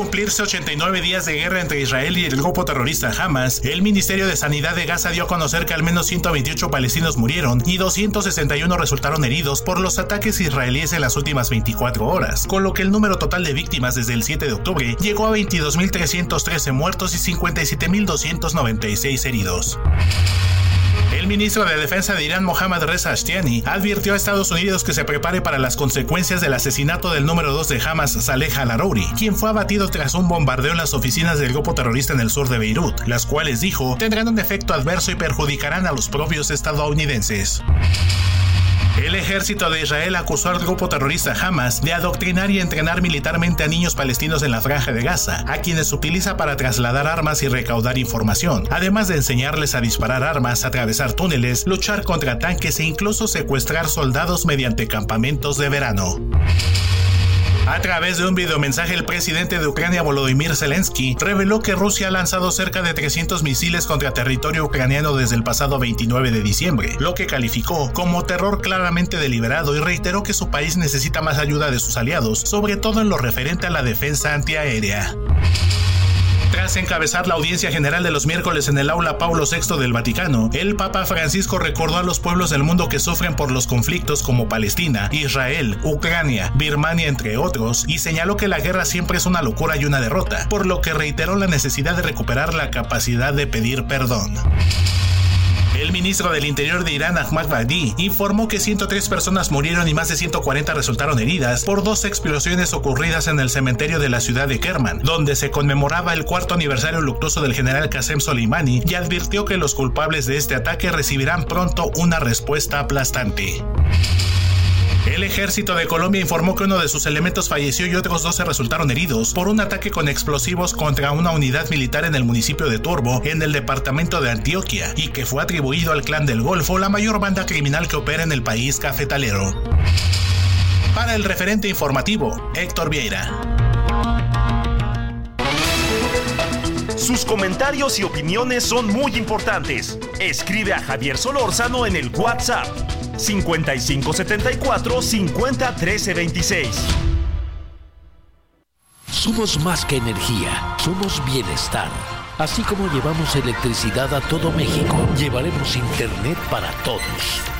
Cumplirse 89 días de guerra entre Israel y el grupo terrorista Hamas, el Ministerio de Sanidad de Gaza dio a conocer que al menos 128 palestinos murieron y 261 resultaron heridos por los ataques israelíes en las últimas 24 horas, con lo que el número total de víctimas desde el 7 de octubre llegó a 22.313 muertos y 57.296 heridos. Ministro de Defensa de Irán, Mohammad Reza Ashtiani, advirtió a Estados Unidos que se prepare para las consecuencias del asesinato del número 2 de Hamas, Saleh al-Arouri, quien fue abatido tras un bombardeo en las oficinas del grupo terrorista en el sur de Beirut, las cuales, dijo, tendrán un efecto adverso y perjudicarán a los propios estadounidenses. El ejército de Israel acusó al grupo terrorista Hamas de adoctrinar y entrenar militarmente a niños palestinos en la franja de Gaza, a quienes utiliza para trasladar armas y recaudar información, además de enseñarles a disparar armas, atravesar túneles, luchar contra tanques e incluso secuestrar soldados mediante campamentos de verano. A través de un videomensaje, el presidente de Ucrania, Volodymyr Zelensky, reveló que Rusia ha lanzado cerca de 300 misiles contra territorio ucraniano desde el pasado 29 de diciembre, lo que calificó como terror claramente deliberado y reiteró que su país necesita más ayuda de sus aliados, sobre todo en lo referente a la defensa antiaérea. Tras encabezar la audiencia general de los miércoles en el aula Paulo VI del Vaticano, el Papa Francisco recordó a los pueblos del mundo que sufren por los conflictos como Palestina, Israel, Ucrania, Birmania, entre otros, y señaló que la guerra siempre es una locura y una derrota, por lo que reiteró la necesidad de recuperar la capacidad de pedir perdón. El ministro del Interior de Irán, Ahmad Badi, informó que 103 personas murieron y más de 140 resultaron heridas por dos explosiones ocurridas en el cementerio de la ciudad de Kerman, donde se conmemoraba el cuarto aniversario luctuoso del general Qasem Soleimani y advirtió que los culpables de este ataque recibirán pronto una respuesta aplastante. El ejército de Colombia informó que uno de sus elementos falleció y otros 12 resultaron heridos por un ataque con explosivos contra una unidad militar en el municipio de Turbo, en el departamento de Antioquia, y que fue atribuido al Clan del Golfo, la mayor banda criminal que opera en el país cafetalero. Para el referente informativo, Héctor Vieira. Sus comentarios y opiniones son muy importantes. Escribe a Javier Solórzano en el WhatsApp 5574 50 26. Somos más que energía, somos bienestar. Así como llevamos electricidad a todo México, llevaremos Internet para todos.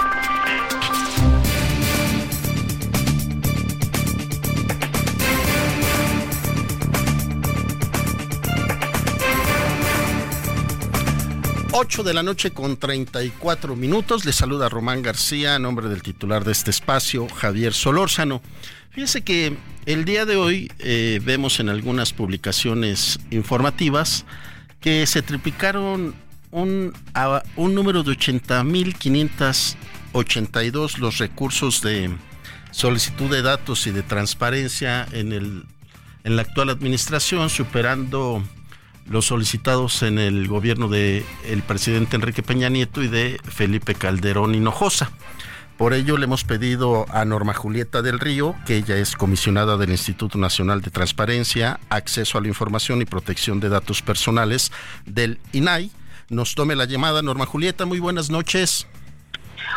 8 de la noche con 34 minutos. Le saluda Román García, a nombre del titular de este espacio, Javier Solórzano. Fíjese que el día de hoy eh, vemos en algunas publicaciones informativas que se triplicaron un, un número de 80.582 los recursos de solicitud de datos y de transparencia en, el, en la actual administración, superando los solicitados en el gobierno del el presidente Enrique Peña Nieto y de Felipe Calderón Hinojosa. Por ello le hemos pedido a Norma Julieta del Río, que ella es comisionada del Instituto Nacional de Transparencia, Acceso a la Información y Protección de Datos Personales del INAI, nos tome la llamada. Norma Julieta, muy buenas noches.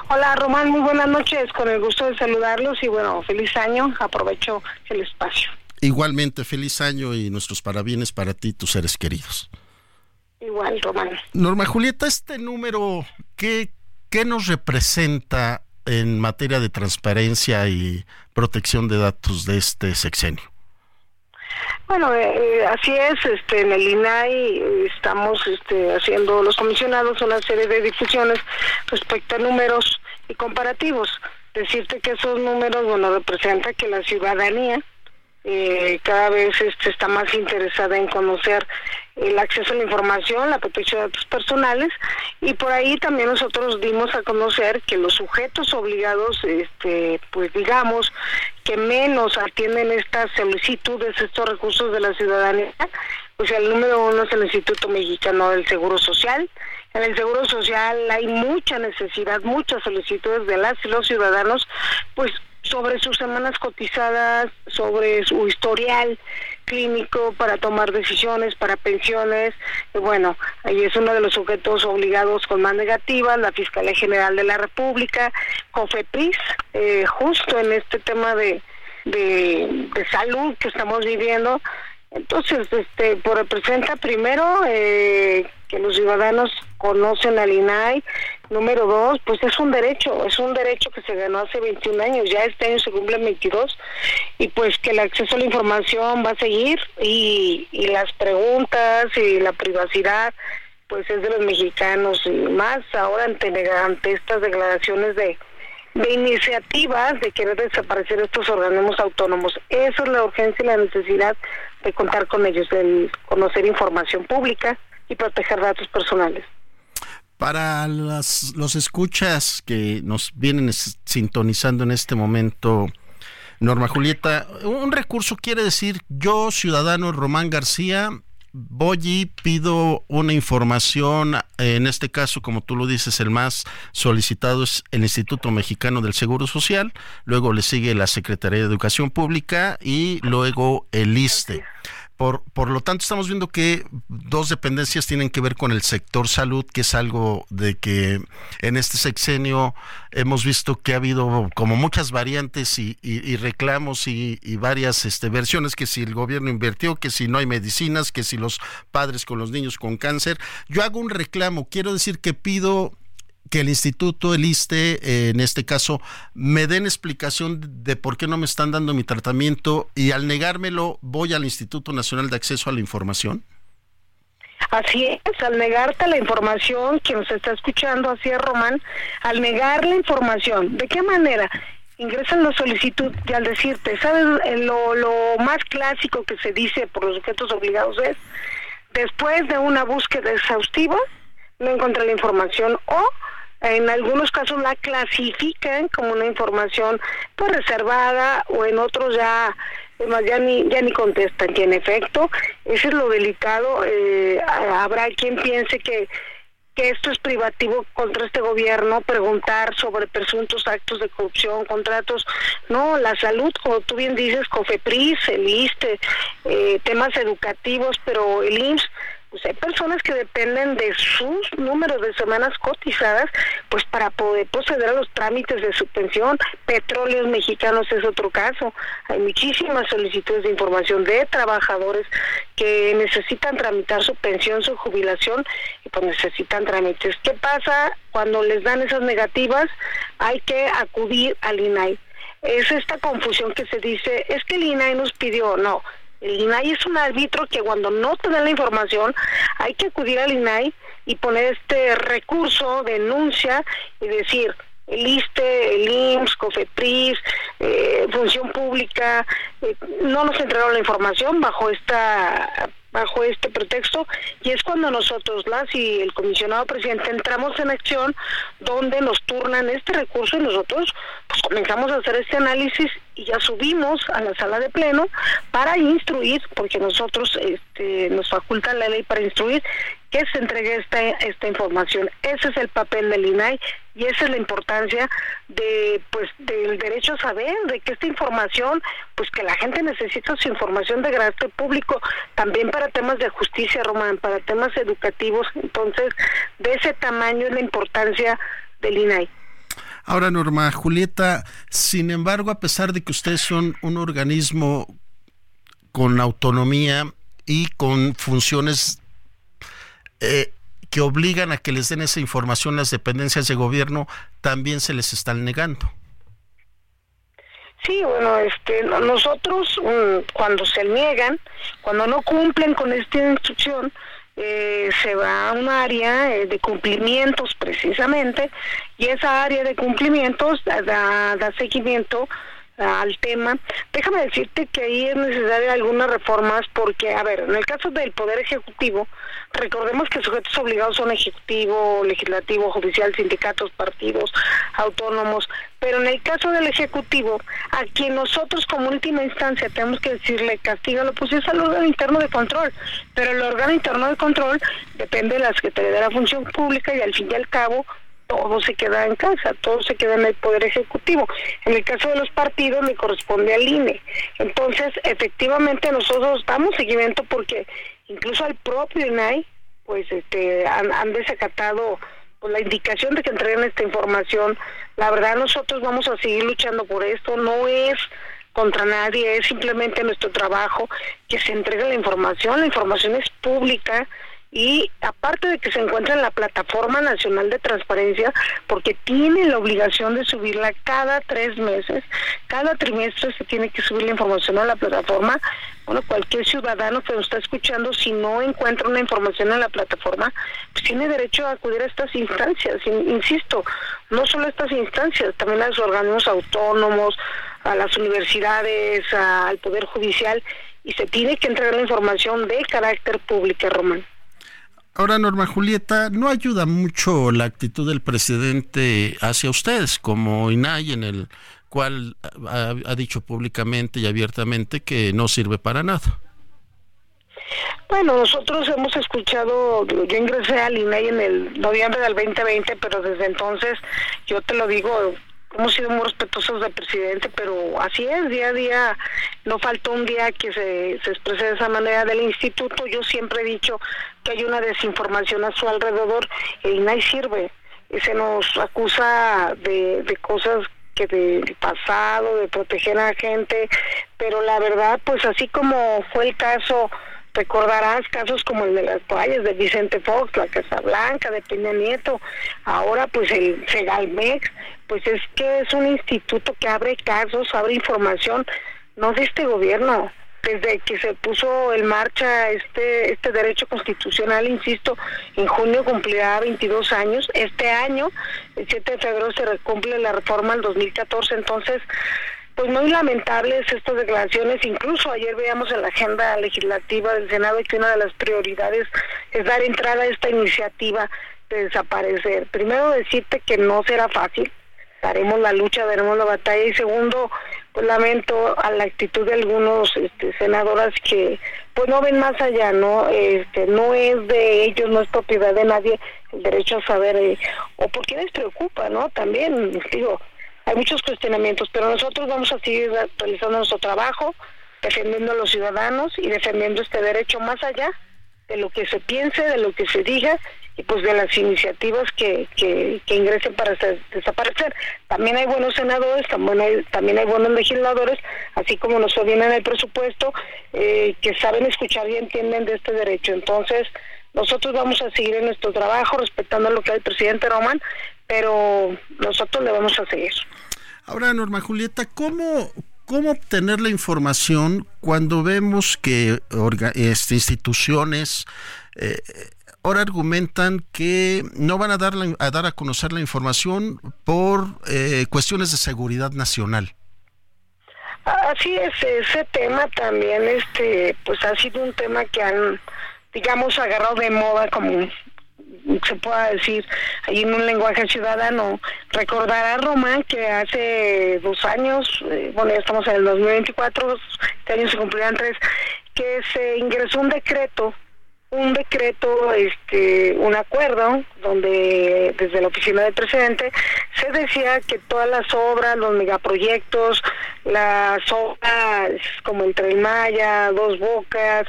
Hola Román, muy buenas noches, con el gusto de saludarlos y bueno, feliz año, aprovecho el espacio. Igualmente, feliz año y nuestros parabienes para ti y tus seres queridos. Igual, Román. Norma Julieta, este número, ¿qué, ¿qué nos representa en materia de transparencia y protección de datos de este sexenio? Bueno, eh, eh, así es, este, en el INAI estamos este, haciendo los comisionados una serie de difusiones respecto a números y comparativos. Decirte que esos números, bueno, representa que la ciudadanía eh, cada vez este, está más interesada en conocer el acceso a la información, la protección de datos personales y por ahí también nosotros dimos a conocer que los sujetos obligados, este, pues digamos, que menos atienden estas solicitudes, estos recursos de la ciudadanía, pues el número uno es el Instituto Mexicano del Seguro Social. En el Seguro Social hay mucha necesidad, muchas solicitudes de las y los ciudadanos, pues sobre sus semanas cotizadas, sobre su historial clínico para tomar decisiones, para pensiones. Bueno, ahí es uno de los sujetos obligados con más negativas, la Fiscalía General de la República, COFEPRIS, eh, justo en este tema de, de, salud que estamos viviendo. Entonces, este, representa primero eh, que los ciudadanos conocen al INAI. Número dos, pues es un derecho, es un derecho que se ganó hace 21 años, ya este año se cumple 22, y pues que el acceso a la información va a seguir y, y las preguntas y la privacidad pues es de los mexicanos y más ahora ante, estas declaraciones de, de iniciativas de querer desaparecer estos organismos autónomos. Esa es la urgencia y la necesidad de contar con ellos, de conocer información pública y proteger datos personales. Para las, los escuchas que nos vienen sintonizando en este momento, Norma Julieta, un recurso quiere decir yo, ciudadano Román García, voy y pido una información, en este caso, como tú lo dices, el más solicitado es el Instituto Mexicano del Seguro Social, luego le sigue la Secretaría de Educación Pública y luego el ISTE. Por, por lo tanto, estamos viendo que dos dependencias tienen que ver con el sector salud, que es algo de que en este sexenio hemos visto que ha habido como muchas variantes y, reclamos y, varias este, versiones, que si el gobierno invirtió, que si no hay medicinas, que si los padres con los niños con cáncer. Yo hago un reclamo, quiero decir que pido que el instituto, el ISTE, en este caso, me den explicación de por qué no me están dando mi tratamiento y al negármelo voy al Instituto Nacional de Acceso a la Información? Así es, al negarte la información, que nos está escuchando, así es Román, al negar la información, ¿de qué manera? Ingresan la solicitud y al decirte, ¿sabes? Lo, lo más clásico que se dice por los sujetos obligados es, después de una búsqueda exhaustiva, no encontré la información o en algunos casos la clasifican como una información pues reservada o en otros ya ya ni ya ni contestan que en efecto ese es lo delicado eh, habrá quien piense que que esto es privativo contra este gobierno, preguntar sobre presuntos actos de corrupción, contratos, no, la salud, como tú bien dices, COFEPRIS, el ISTE, eh, temas educativos, pero el IMSS pues hay personas que dependen de sus números de semanas cotizadas, pues para poder proceder a los trámites de su pensión. Petróleos Mexicanos es otro caso. Hay muchísimas solicitudes de información de trabajadores que necesitan tramitar su pensión, su jubilación, y pues necesitan trámites. ¿Qué pasa cuando les dan esas negativas? Hay que acudir al INAI. Es esta confusión que se dice, es que el INAI nos pidió, no, el INAI es un árbitro que cuando no te dan la información hay que acudir al INAI y poner este recurso, denuncia y decir, el ISTE, el IMSS, COFEPRIS, eh, Función Pública, eh, no nos entregaron la información bajo esta bajo este pretexto y es cuando nosotros, las y el comisionado presidente, entramos en acción donde nos turnan este recurso y nosotros pues comenzamos a hacer este análisis y ya subimos a la sala de pleno para instruir, porque nosotros este, nos faculta la ley para instruir que se entregue esta, esta información. Ese es el papel del INAI y esa es la importancia de pues del derecho a saber de que esta información pues que la gente necesita su información de carácter público también para temas de justicia Román para temas educativos entonces de ese tamaño es la importancia del INAI ahora Norma Julieta sin embargo a pesar de que ustedes son un organismo con autonomía y con funciones eh, que obligan a que les den esa información las dependencias de gobierno también se les están negando. Sí, bueno, este, nosotros mm, cuando se niegan, cuando no cumplen con esta instrucción, eh, se va a un área eh, de cumplimientos precisamente y esa área de cumplimientos da, da seguimiento al tema. Déjame decirte que ahí es necesaria algunas reformas porque, a ver, en el caso del Poder Ejecutivo, recordemos que sujetos obligados son Ejecutivo, Legislativo, Judicial, sindicatos, partidos, autónomos, pero en el caso del Ejecutivo, a quien nosotros como última instancia tenemos que decirle castígalo, pues es al órgano interno de control, pero el órgano interno de control depende de la Secretaría de la Función Pública y al fin y al cabo todo se queda en casa, todo se queda en el Poder Ejecutivo. En el caso de los partidos le corresponde al INE. Entonces, efectivamente, nosotros damos seguimiento porque incluso al propio INAI, pues este, han, desacatado pues, la indicación de que entreguen esta información. La verdad, nosotros vamos a seguir luchando por esto. No es contra nadie, es simplemente nuestro trabajo que se entregue la información. La información es pública y aparte de que se encuentra en la plataforma nacional de transparencia, porque tiene la obligación de subirla cada tres meses, cada trimestre se tiene que subir la información a la plataforma. Bueno, cualquier ciudadano que nos está escuchando, si no encuentra una información en la plataforma, pues tiene derecho a acudir a estas instancias. Insisto, no solo a estas instancias, también a los organismos autónomos, a las universidades, al Poder Judicial, y se tiene que entregar la información de carácter público, Román. Ahora, Norma Julieta, no ayuda mucho la actitud del presidente hacia ustedes, como INAI, en el cual ha, dicho públicamente y abiertamente que no sirve para nada. Bueno, nosotros hemos escuchado, yo ingresé al INAI en el noviembre del 2020, pero desde entonces, yo te lo digo, hemos sido muy respetuosos del presidente, pero así es, día a día, no faltó un día que se, se exprese de esa manera del instituto. Yo siempre he dicho que hay una desinformación a su alrededor, y nadie sirve. Se nos acusa de, de cosas que de, pasado, de proteger a la gente, pero la verdad, pues así como fue el caso Recordarás casos como el de las toallas de Vicente Fox, la Casa Blanca, de Peña Nieto, ahora pues el Segalmex, pues es que es un instituto que abre casos, abre información, no de este gobierno. Desde que se puso en marcha este este derecho constitucional, insisto, en junio cumplirá 22 años. Este año, el 7 de febrero, se cumple la reforma del 2014. Entonces, pues muy lamentables estas declaraciones. Incluso ayer veíamos en la agenda legislativa del Senado que una de las prioridades es dar entrada a esta iniciativa de desaparecer. Primero decirte que no será fácil, daremos la lucha, daremos la batalla y segundo, pues lamento a la actitud de algunos este, senadoras que pues no ven más allá, ¿no? Este, no es de ellos, no es propiedad de nadie el derecho a saber eh, o por qué les preocupa, ¿no? También digo, hay muchos cuestionamientos, pero nosotros vamos a seguir realizando nuestro trabajo, defendiendo a los ciudadanos y defendiendo este derecho más allá de lo que se piense, de lo que se diga y pues de las iniciativas que, que, ingresen para desaparecer. También hay buenos senadores, también hay, buenos legisladores, así como nos viene en el presupuesto, eh, que saben escuchar y entienden de este derecho. Entonces, nosotros vamos a seguir en nuestro trabajo, respetando lo que el presidente Román, pero nosotros le vamos a seguir. Ahora, Norma Julieta, ¿cómo, cómo obtener la información cuando vemos que este, instituciones eh, ahora argumentan que no van a dar, a dar a conocer la información por eh, cuestiones de seguridad nacional? Así es, ese tema también, este, pues ha sido un tema que han, digamos, agarrado de moda como se pueda decir ahí en un lenguaje ciudadano. Recordará Román que hace dos años, eh, bueno, ya estamos en el 2024, este año se cumplirán tres, que se ingresó un decreto un decreto, este, un acuerdo donde desde la oficina del presidente se decía que todas las obras, los megaproyectos, las obras como el Tren Maya, Dos Bocas,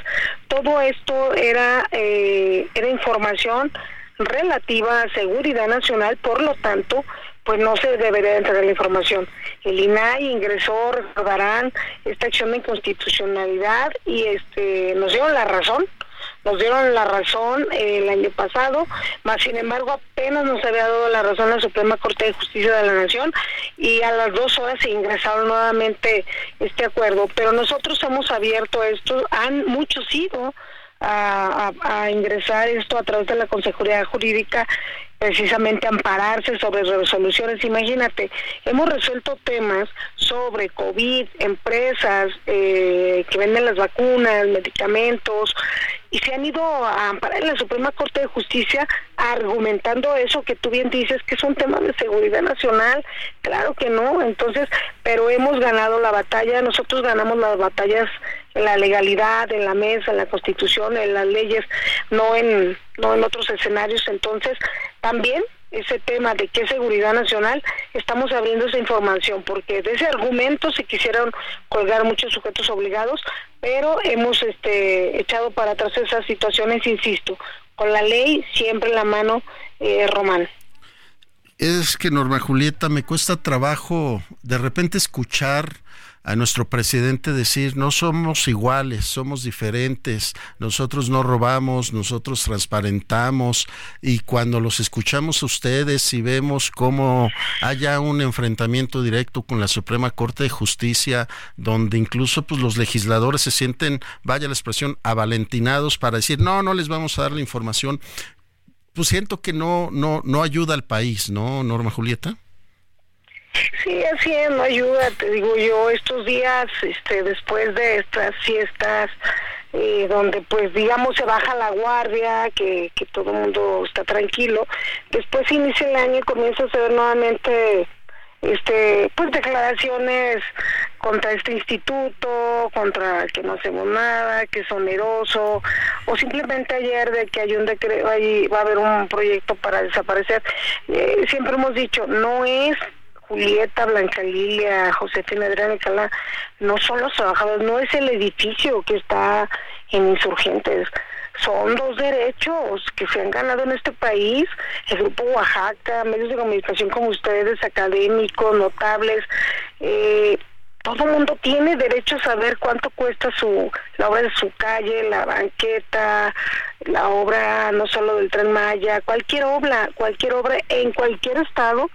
todo esto era eh, era información relativa a seguridad nacional, por lo tanto, pues no se debería entregar la información. El INAI ingresó, recordarán, esta acción de inconstitucionalidad y este nos dieron la razón, nos dieron la razón el año pasado, más sin embargo apenas nos había dado la razón la Suprema Corte de Justicia de la Nación y a las dos horas se ingresaron nuevamente este acuerdo. Pero nosotros hemos abierto esto, han muchos ido a, ingresar esto a través de la Consejería Jurídica precisamente ampararse sobre resoluciones. Imagínate, hemos resuelto temas sobre COVID, empresas eh, que venden las vacunas, medicamentos, y se han ido a amparar en la Suprema Corte de Justicia argumentando eso que tú bien dices que es un tema de seguridad nacional. Claro que no, entonces, pero hemos ganado la batalla, nosotros ganamos las batallas en la legalidad, en la mesa, en la constitución, en las leyes, no en, no en otros escenarios. Entonces, también ese tema de qué seguridad nacional, estamos abriendo esa información, porque de ese argumento se quisieron colgar muchos sujetos obligados, pero hemos este, echado para atrás esas situaciones, insisto, con la ley siempre en la mano, eh, Román. Es que Norma Julieta, me cuesta trabajo de repente escuchar a nuestro presidente decir, no somos iguales, somos diferentes, nosotros no robamos, nosotros transparentamos y cuando los escuchamos a ustedes y vemos cómo haya un enfrentamiento directo con la Suprema Corte de Justicia, donde incluso pues los legisladores se sienten, vaya la expresión, avalentinados para decir, no, no les vamos a dar la información, pues siento que no, no, no ayuda al país, ¿no, Norma Julieta? Sí, no ayuda, te digo yo, estos días, este, después de estas fiestas, eh, donde pues digamos se baja la guardia, que, que todo el mundo está tranquilo, después inicia el año y comienza a ser nuevamente este pues declaraciones contra este instituto, contra que no hacemos nada, que es oneroso, o simplemente ayer de que hay un decreto, ahí va a haber un proyecto para desaparecer. Eh, siempre hemos dicho, no es Julieta, Blanca Lilia, Josefina Adriana Calá, no son los trabajadores, no es el edificio que está en insurgentes, son dos derechos que se han ganado en este país, el Grupo Oaxaca, medios de comunicación como ustedes, académicos, notables, eh, todo el mundo tiene derecho a saber cuánto cuesta su la obra de su calle, la banqueta, la obra no solo del tren Maya, cualquier obra, cualquier obra en cualquier estado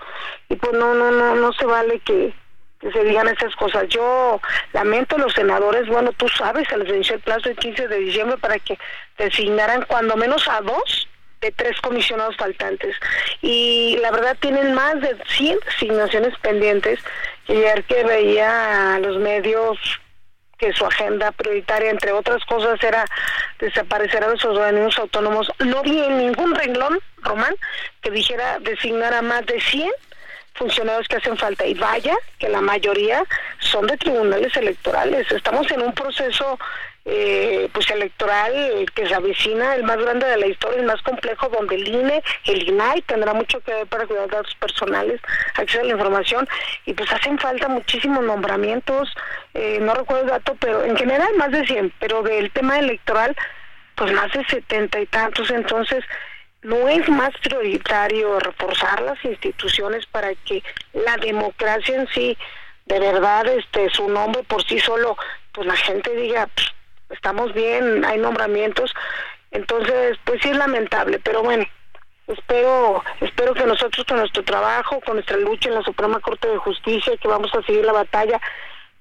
y pues no no no no se vale que, se digan esas cosas. Yo lamento los senadores, bueno, tú sabes, se les venció el plazo el 15 de diciembre para que designaran cuando menos a dos de tres comisionados faltantes. Y la verdad tienen más de 100 asignaciones pendientes. Y ayer que veía a los medios que su agenda prioritaria, entre otras cosas, era desaparecer a los organismos autónomos, no vi en ningún renglón, Román, que dijera designar a más de 100 funcionarios que hacen falta. Y vaya que la mayoría son de tribunales electorales. Estamos en un proceso eh, pues electoral que se avecina, el más grande de la historia, el más complejo, donde el INE, el INAI tendrá mucho que ver para cuidar datos personales, acceso a la información, y pues hacen falta muchísimos nombramientos, eh, no recuerdo el dato, pero en general más de 100, pero del tema electoral, pues más de setenta y tantos, entonces no es más prioritario reforzar las instituciones para que la democracia en sí, de verdad, este, su nombre por sí solo, pues la gente diga, estamos bien, hay nombramientos, entonces pues sí es lamentable, pero bueno, espero espero que nosotros con nuestro trabajo, con nuestra lucha en la Suprema Corte de Justicia, que vamos a seguir la batalla,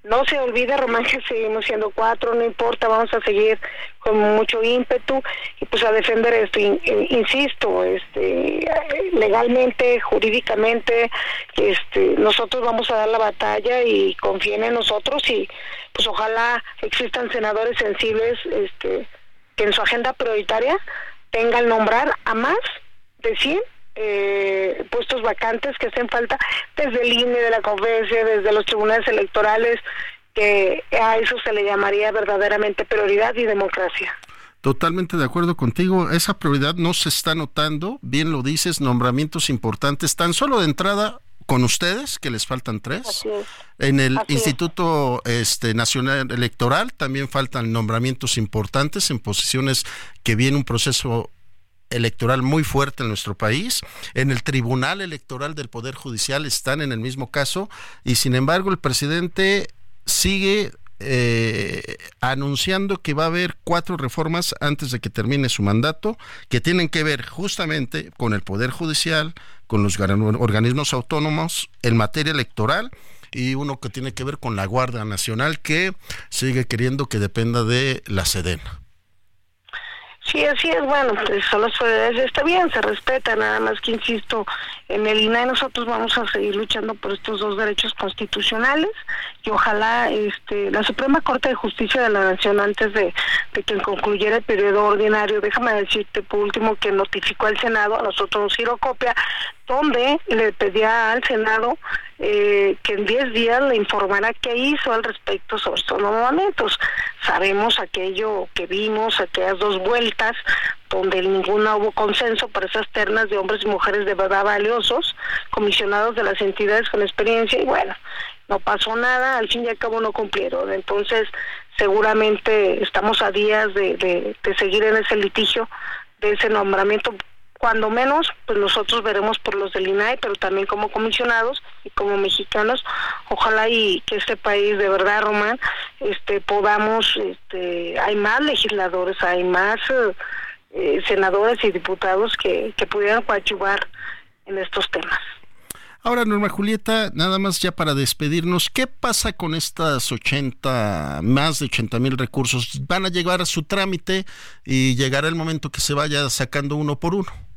no se olvide, Román, que seguimos siendo cuatro, no importa, vamos a seguir con mucho ímpetu y pues a defender esto. Insisto, este, legalmente, jurídicamente, este, nosotros vamos a dar la batalla y confíen en nosotros y pues ojalá existan senadores sensibles este, que en su agenda prioritaria tengan nombrar a más de 100 eh, puestos vacantes que hacen falta desde el INE, de la conferencia, desde los tribunales electorales, que a eso se le llamaría verdaderamente prioridad y democracia. Totalmente de acuerdo contigo. Esa prioridad no se está notando. Bien lo dices, nombramientos importantes, tan solo de entrada con ustedes, que les faltan tres. En el Instituto este, Nacional Electoral también faltan nombramientos importantes en posiciones que viene un proceso electoral muy fuerte en nuestro país. En el Tribunal Electoral del Poder Judicial están en el mismo caso y sin embargo el presidente sigue eh, anunciando que va a haber cuatro reformas antes de que termine su mandato que tienen que ver justamente con el Poder Judicial, con los organismos autónomos en materia electoral y uno que tiene que ver con la Guardia Nacional que sigue queriendo que dependa de la Sedena. Sí, así es, bueno, pues son las prioridades, está bien, se respeta, nada más que insisto, en el INAI nosotros vamos a seguir luchando por estos dos derechos constitucionales y ojalá este la Suprema Corte de Justicia de la Nación antes de, que concluyera el periodo ordinario, déjame decirte por último que notificó al Senado, a nosotros nos copia, donde le pedía al Senado eh, que en 10 días le informara qué hizo al respecto sobre estos nombramientos. Sabemos aquello que vimos, aquellas dos vueltas, donde ninguna hubo consenso para esas ternas de hombres y mujeres de verdad valiosos, comisionados de las entidades con experiencia, y bueno, no pasó nada, al fin y al cabo no cumplieron. Entonces, seguramente estamos a días de seguir en ese litigio de ese nombramiento cuando menos, pues nosotros veremos por los del INAI, pero también como comisionados y como mexicanos, ojalá y que este país de verdad, Román, este, podamos, este, hay más legisladores, hay más eh, senadores y diputados que, que pudieran coadyuvar en estos temas. Ahora, Norma Julieta, nada más ya para despedirnos, ¿qué pasa con estas 80, más de 80 mil recursos? ¿Van a llegar a su trámite y llegará el momento que se vaya sacando uno por uno?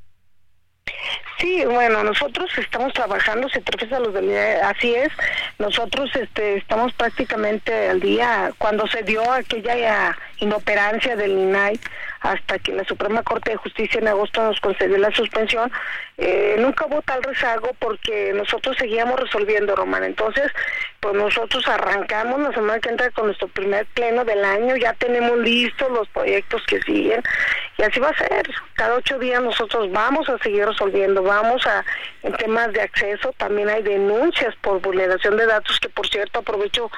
Sí, bueno, nosotros estamos trabajando, se a los del así es, nosotros este, estamos prácticamente al día, cuando se dio aquella inoperancia del INAI, hasta que la Suprema Corte de Justicia en agosto nos concedió la suspensión, eh, nunca hubo tal rezago porque nosotros seguíamos resolviendo, Román. Entonces, pues nosotros arrancamos la semana que entra con nuestro primer pleno del año, ya tenemos listos los proyectos que siguen y así va a ser. Cada ocho días nosotros vamos a seguir resolviendo, vamos a, en temas de acceso, también hay denuncias por vulneración de datos que, por cierto, aprovecho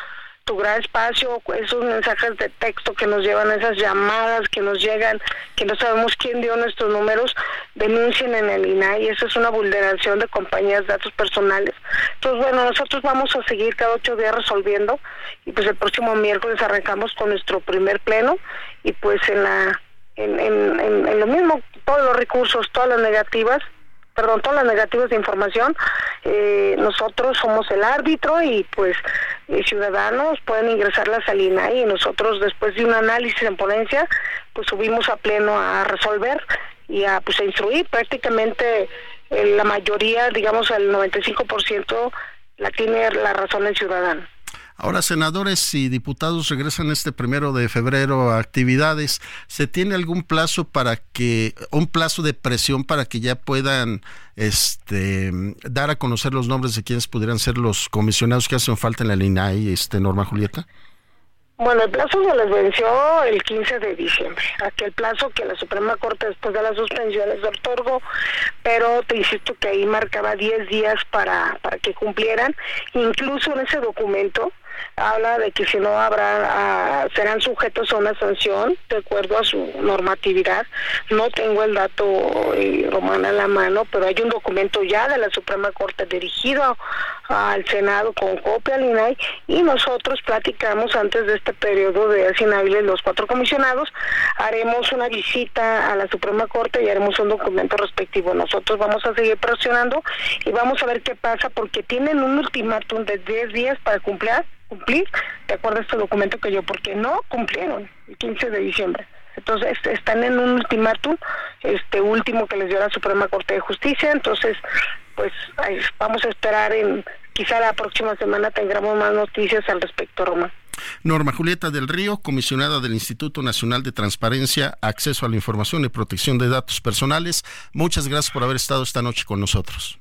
tu gran espacio, esos mensajes de texto que nos llevan, esas llamadas que nos llegan, que no sabemos quién dio nuestros números, denuncien en el INAI, eso es una vulneración de compañías datos personales. Entonces, bueno, nosotros vamos a seguir cada ocho días resolviendo y pues el próximo miércoles arrancamos con nuestro primer pleno y pues en la en, en, en lo mismo, todos los recursos, todas las negativas, perdón, todas las negativas de información, eh, nosotros somos el árbitro y pues ciudadanos pueden ingresar la salina y nosotros después de un análisis en ponencia, pues subimos a pleno a resolver y a, pues, a instruir prácticamente eh, la mayoría, digamos el 95% la tiene la razón el ciudadano. Ahora, senadores y diputados regresan este primero de febrero a actividades. ¿Se tiene algún plazo para que, un plazo de presión para que ya puedan este, dar a conocer los nombres de quienes pudieran ser los comisionados que hacen falta en la LINAI, este, Norma Julieta? Bueno, el plazo se les venció el 15 de diciembre, aquel plazo que la Suprema Corte después de las suspensiones otorgó, pero te insisto que ahí marcaba 10 días para, para que cumplieran, incluso en ese documento habla de que si no habrá, ah, serán sujetos a una sanción de acuerdo a su normatividad. No tengo el dato eh, romana en la mano, pero hay un documento ya de la Suprema Corte dirigido al Senado con copia al INAI y nosotros platicamos antes de este periodo de inhábiles los cuatro comisionados, haremos una visita a la Suprema Corte y haremos un documento respectivo. Nosotros vamos a seguir presionando y vamos a ver qué pasa porque tienen un ultimátum de 10 días para cumplir cumplir de acuerdo a este documento que yo, porque no cumplieron el 15 de diciembre. Entonces están en un ultimátum, este último que les dio la Suprema Corte de Justicia, entonces pues vamos a esperar en quizá la próxima semana tengamos más noticias al respecto, Roma. Norma Julieta del Río, comisionada del Instituto Nacional de Transparencia, Acceso a la Información y Protección de Datos Personales, muchas gracias por haber estado esta noche con nosotros.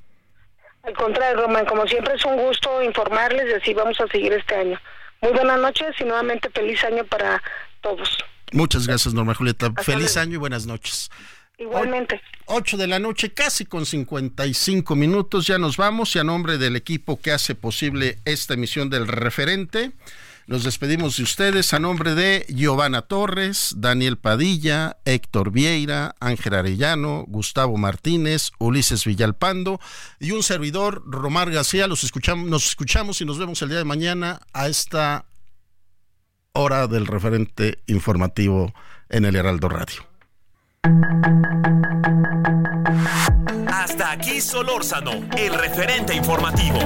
Al contrario, Román, como siempre es un gusto informarles y así vamos a seguir este año. Muy buenas noches y nuevamente feliz año para todos. Muchas gracias, Norma Julieta. feliz año y buenas noches. Igualmente. 8 de la noche, casi con 55 minutos. Ya nos vamos y a nombre del equipo que hace posible esta emisión del referente. Nos despedimos de ustedes a nombre de Giovanna Torres, Daniel Padilla, Héctor Vieira, Ángel Arellano, Gustavo Martínez, Ulises Villalpando y un servidor, Romar García. Los escuchamos, nos escuchamos y nos vemos el día de mañana a esta hora del referente informativo en el Heraldo Radio. Hasta aquí Solórzano, el referente informativo.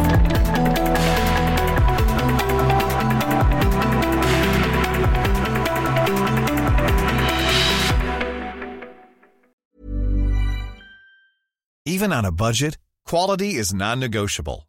Even on a budget, quality is non-negotiable.